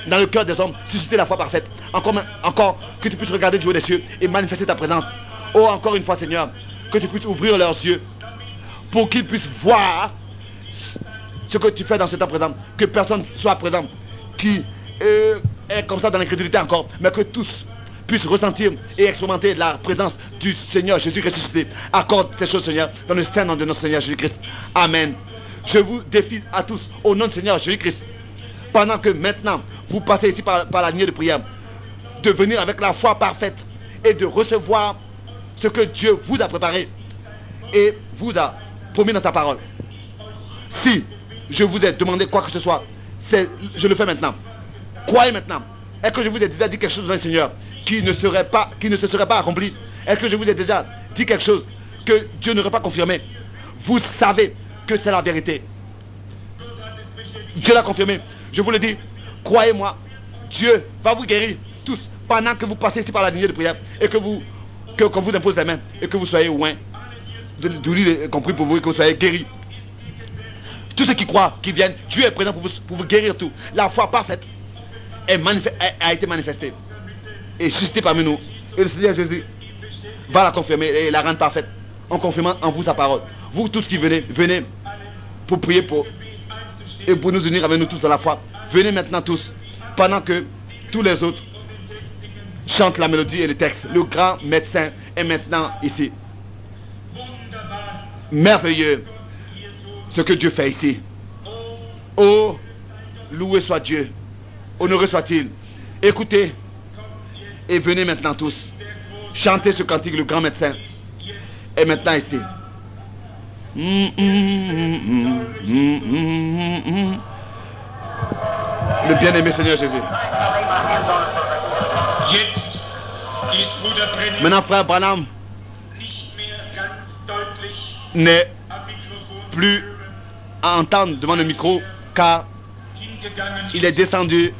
dans le cœur des hommes, susciter la foi parfaite. Encore, encore que tu puisses regarder du haut des cieux et manifester ta présence. Oh, encore une fois, Seigneur, que tu puisses ouvrir leurs yeux pour qu'ils puissent voir ce que tu fais dans ce temps présent. Que personne soit présent qui est comme ça dans l'incrédulité encore, mais que tous puissent ressentir et expérimenter la présence du Seigneur Jésus ressuscité. Accorde ces choses, Seigneur, dans le saint nom de notre Seigneur Jésus-Christ. Amen. Je vous défie à tous, au nom du Seigneur Jésus-Christ, pendant que maintenant, vous passez ici par, la ligne de prière, de venir avec la foi parfaite et de recevoir ce que Dieu vous a préparé et vous a promis dans sa parole. Si je vous ai demandé quoi que ce soit, je le fais maintenant. Croyez maintenant. Est-ce que je vous ai déjà dit quelque chose dans le Seigneur qui ne, serait pas, qui ne se serait pas accompli? Est-ce que je vous ai déjà dit quelque chose que Dieu n'aurait pas confirmé? Vous savez que c'est la vérité. Dieu l'a confirmé. Je vous le dis, croyez-moi, Dieu va vous guérir tous pendant que vous passez ici par la lignée de prière et que vous, qu'on vous impose les mains et que vous soyez loin de, de compris pour vous et que vous soyez guéris. Tous ceux qui croient, qui viennent, Dieu est présent pour vous, pour vous guérir tout. La foi parfaite a, été manifestée et suscitée parmi nous. Et le Seigneur Jésus va la confirmer et la rendre parfaite en confirmant en vous sa parole. Vous tous qui venez, venez pour prier pour et pour nous unir avec nous tous dans la foi. Venez maintenant tous, pendant que tous les autres chantent la mélodie et le texte. Le grand médecin est maintenant ici. Merveilleux ce que Dieu fait ici. Oh, loué soit Dieu. Honoré soit-il. Écoutez et venez maintenant tous. Chantez ce cantique, le grand médecin. Et maintenant ici. Le bien-aimé Seigneur Jésus. Maintenant, frère Branham n'est plus à entendre devant le micro car il est descendu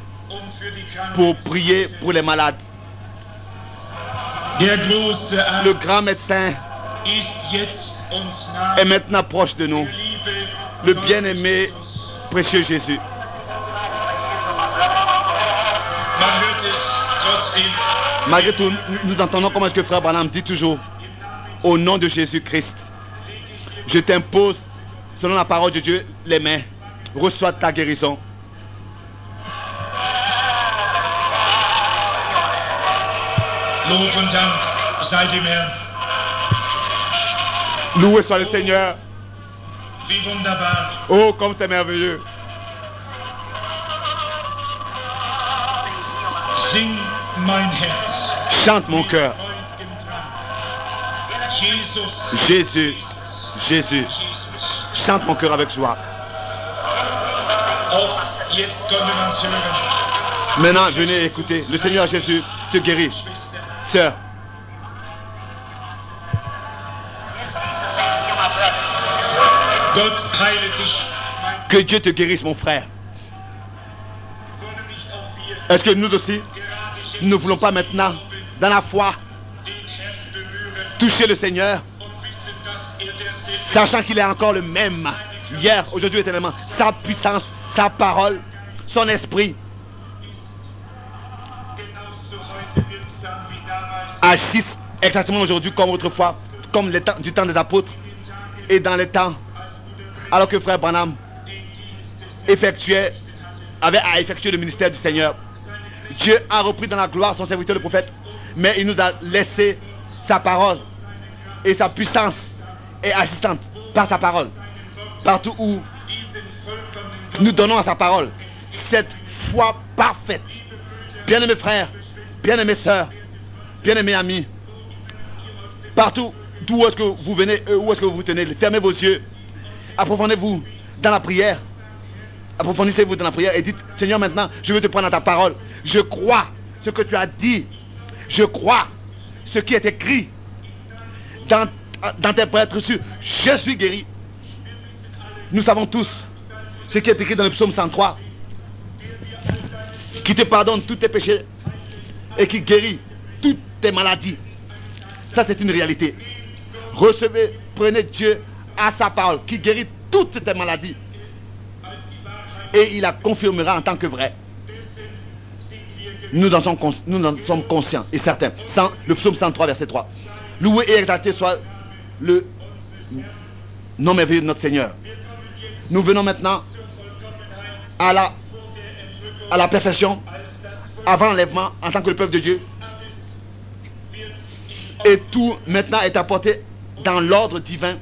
pour prier pour les malades. Le grand médecin est maintenant proche de nous. Le bien-aimé, précieux Jésus. Malgré tout, nous entendons comment est-ce que Frère Branham dit toujours, au nom de Jésus-Christ, je t'impose, selon la parole de Dieu, les mains, reçois ta guérison. Loué soit le Seigneur. Oh, comme c'est merveilleux. Chante mon cœur. Jésus, Jésus, chante mon cœur avec joie. Maintenant, venez écouter. Le Seigneur Jésus te guérit. Sœur. Que Dieu te guérisse, mon frère. Est-ce que nous aussi, nous ne voulons pas maintenant, dans la foi, toucher le Seigneur, sachant qu'il est encore le même, hier, aujourd'hui, éternellement, sa puissance, sa parole, son esprit, agissent exactement aujourd'hui comme autrefois, comme du temps des apôtres et dans les temps, alors que frère Branham effectuait, avait à effectuer le ministère du Seigneur. Dieu a repris dans la gloire son serviteur le prophète, mais il nous a laissé sa parole et sa puissance est agissante par sa parole. Partout où nous donnons à sa parole cette foi parfaite. Bien-aimés frères, bien-aimés sœurs, bien-aimés amis, partout d'où est-ce que vous venez, euh, où est-ce que vous vous tenez, fermez vos yeux, approfondez-vous dans la prière, approfondissez-vous dans la prière et dites, Seigneur, maintenant, je veux te prendre à ta parole. Je crois ce que tu as dit. Je crois ce qui est écrit dans, dans tes prêtres sur Je suis guéri. Nous savons tous ce qui est écrit dans le psaume 103 qui te pardonne tous tes péchés et qui guérit toutes tes maladies. Ça, c'est une réalité. Recevez, prenez Dieu à sa parole qui guérit toutes tes maladies. Et il la confirmera en tant que vrai. Nous en sommes, conscients et certains. le psaume 103, verset 3. Loué et exalté soit le nom merveilleux de notre Seigneur. Nous venons maintenant à la, à la perfection avant l'enlèvement en tant que le peuple de Dieu. Et tout maintenant est apporté dans l'ordre divin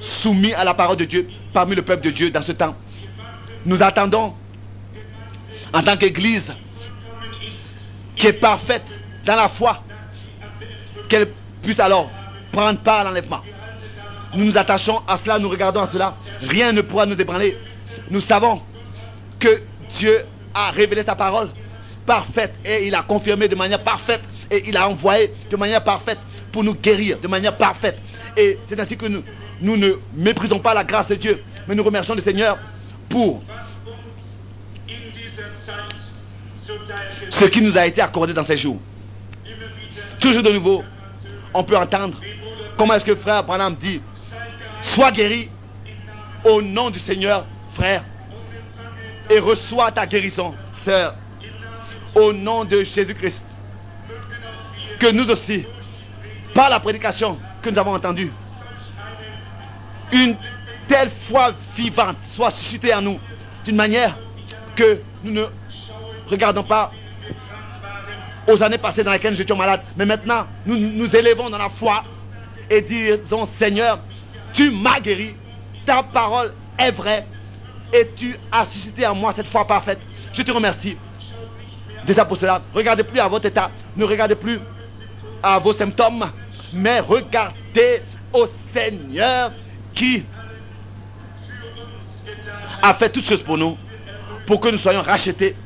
soumis à la parole de Dieu parmi le peuple de Dieu dans ce temps. Nous attendons en tant qu'Église qui est parfaite dans la foi, qu'elle puisse alors prendre part à l'enlèvement. Nous nous attachons à cela, nous regardons à cela. Rien ne pourra nous ébranler. Nous savons que Dieu a révélé sa parole parfaite et il a confirmé de manière parfaite et il a envoyé de manière parfaite pour nous guérir de manière parfaite. Et c'est ainsi que nous, nous ne méprisons pas la grâce de Dieu, mais nous remercions le Seigneur ce qui nous a été accordé dans ces jours. Toujours de nouveau, on peut entendre comment est-ce que frère Branham dit, sois guéri au nom du Seigneur, frère, et reçois ta guérison, sœur, au nom de Jésus-Christ. Que nous aussi, par la prédication que nous avons entendue, une telle foi vivante soit suscitée en nous, d'une manière que nous ne regardons pas aux années passées dans lesquelles nous étions malades, mais maintenant nous nous élevons dans la foi et disons Seigneur, tu m'as guéri, ta parole est vraie et tu as suscité en moi cette foi parfaite. Je te remercie. Déjà pour cela, regardez plus à votre état, ne regardez plus à vos symptômes, mais regardez au Seigneur qui a fait toutes choses pour nous, pour que nous soyons rachetés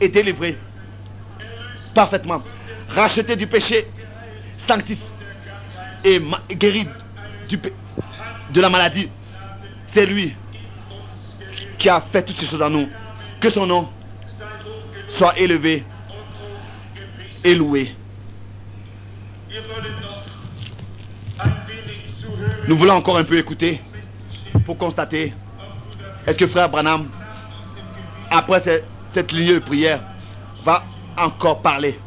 et délivrés parfaitement. Rachetés du péché, sanctifiés et guéris de la maladie. C'est lui qui a fait toutes ces choses en nous. Que son nom soit élevé et loué. Nous voulons encore un peu écouter pour constater est-ce que frère Branham, après cette, cette ligne de prière, va encore parler?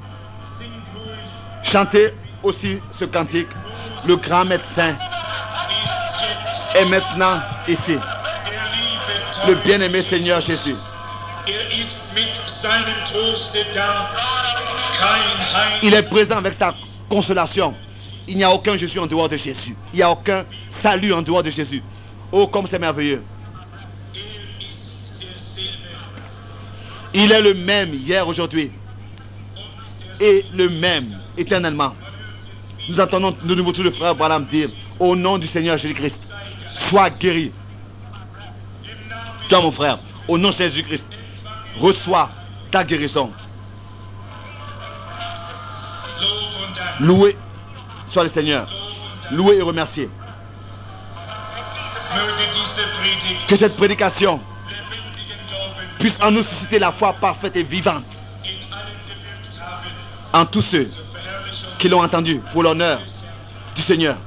Chantez aussi ce cantique. Le grand médecin est maintenant ici. Le bien-aimé Seigneur Jésus. Il est présent avec sa consolation. Il n'y a aucun Jésus en dehors de Jésus. Il n'y a aucun salut en dehors de Jésus. Oh, comme c'est merveilleux. Il est le même hier, aujourd'hui. Et le même éternellement. Nous entendons de nouveau tout le frère Branham dire, au nom du Seigneur Jésus-Christ, sois guéri. Toi, mon frère, au nom de Jésus-Christ, reçois ta guérison. Loué soit le Seigneur. Loué et remercié. Que cette prédication puisse en nous susciter la foi parfaite et vivante en tous ceux qui l'ont entendu pour l'honneur du Seigneur.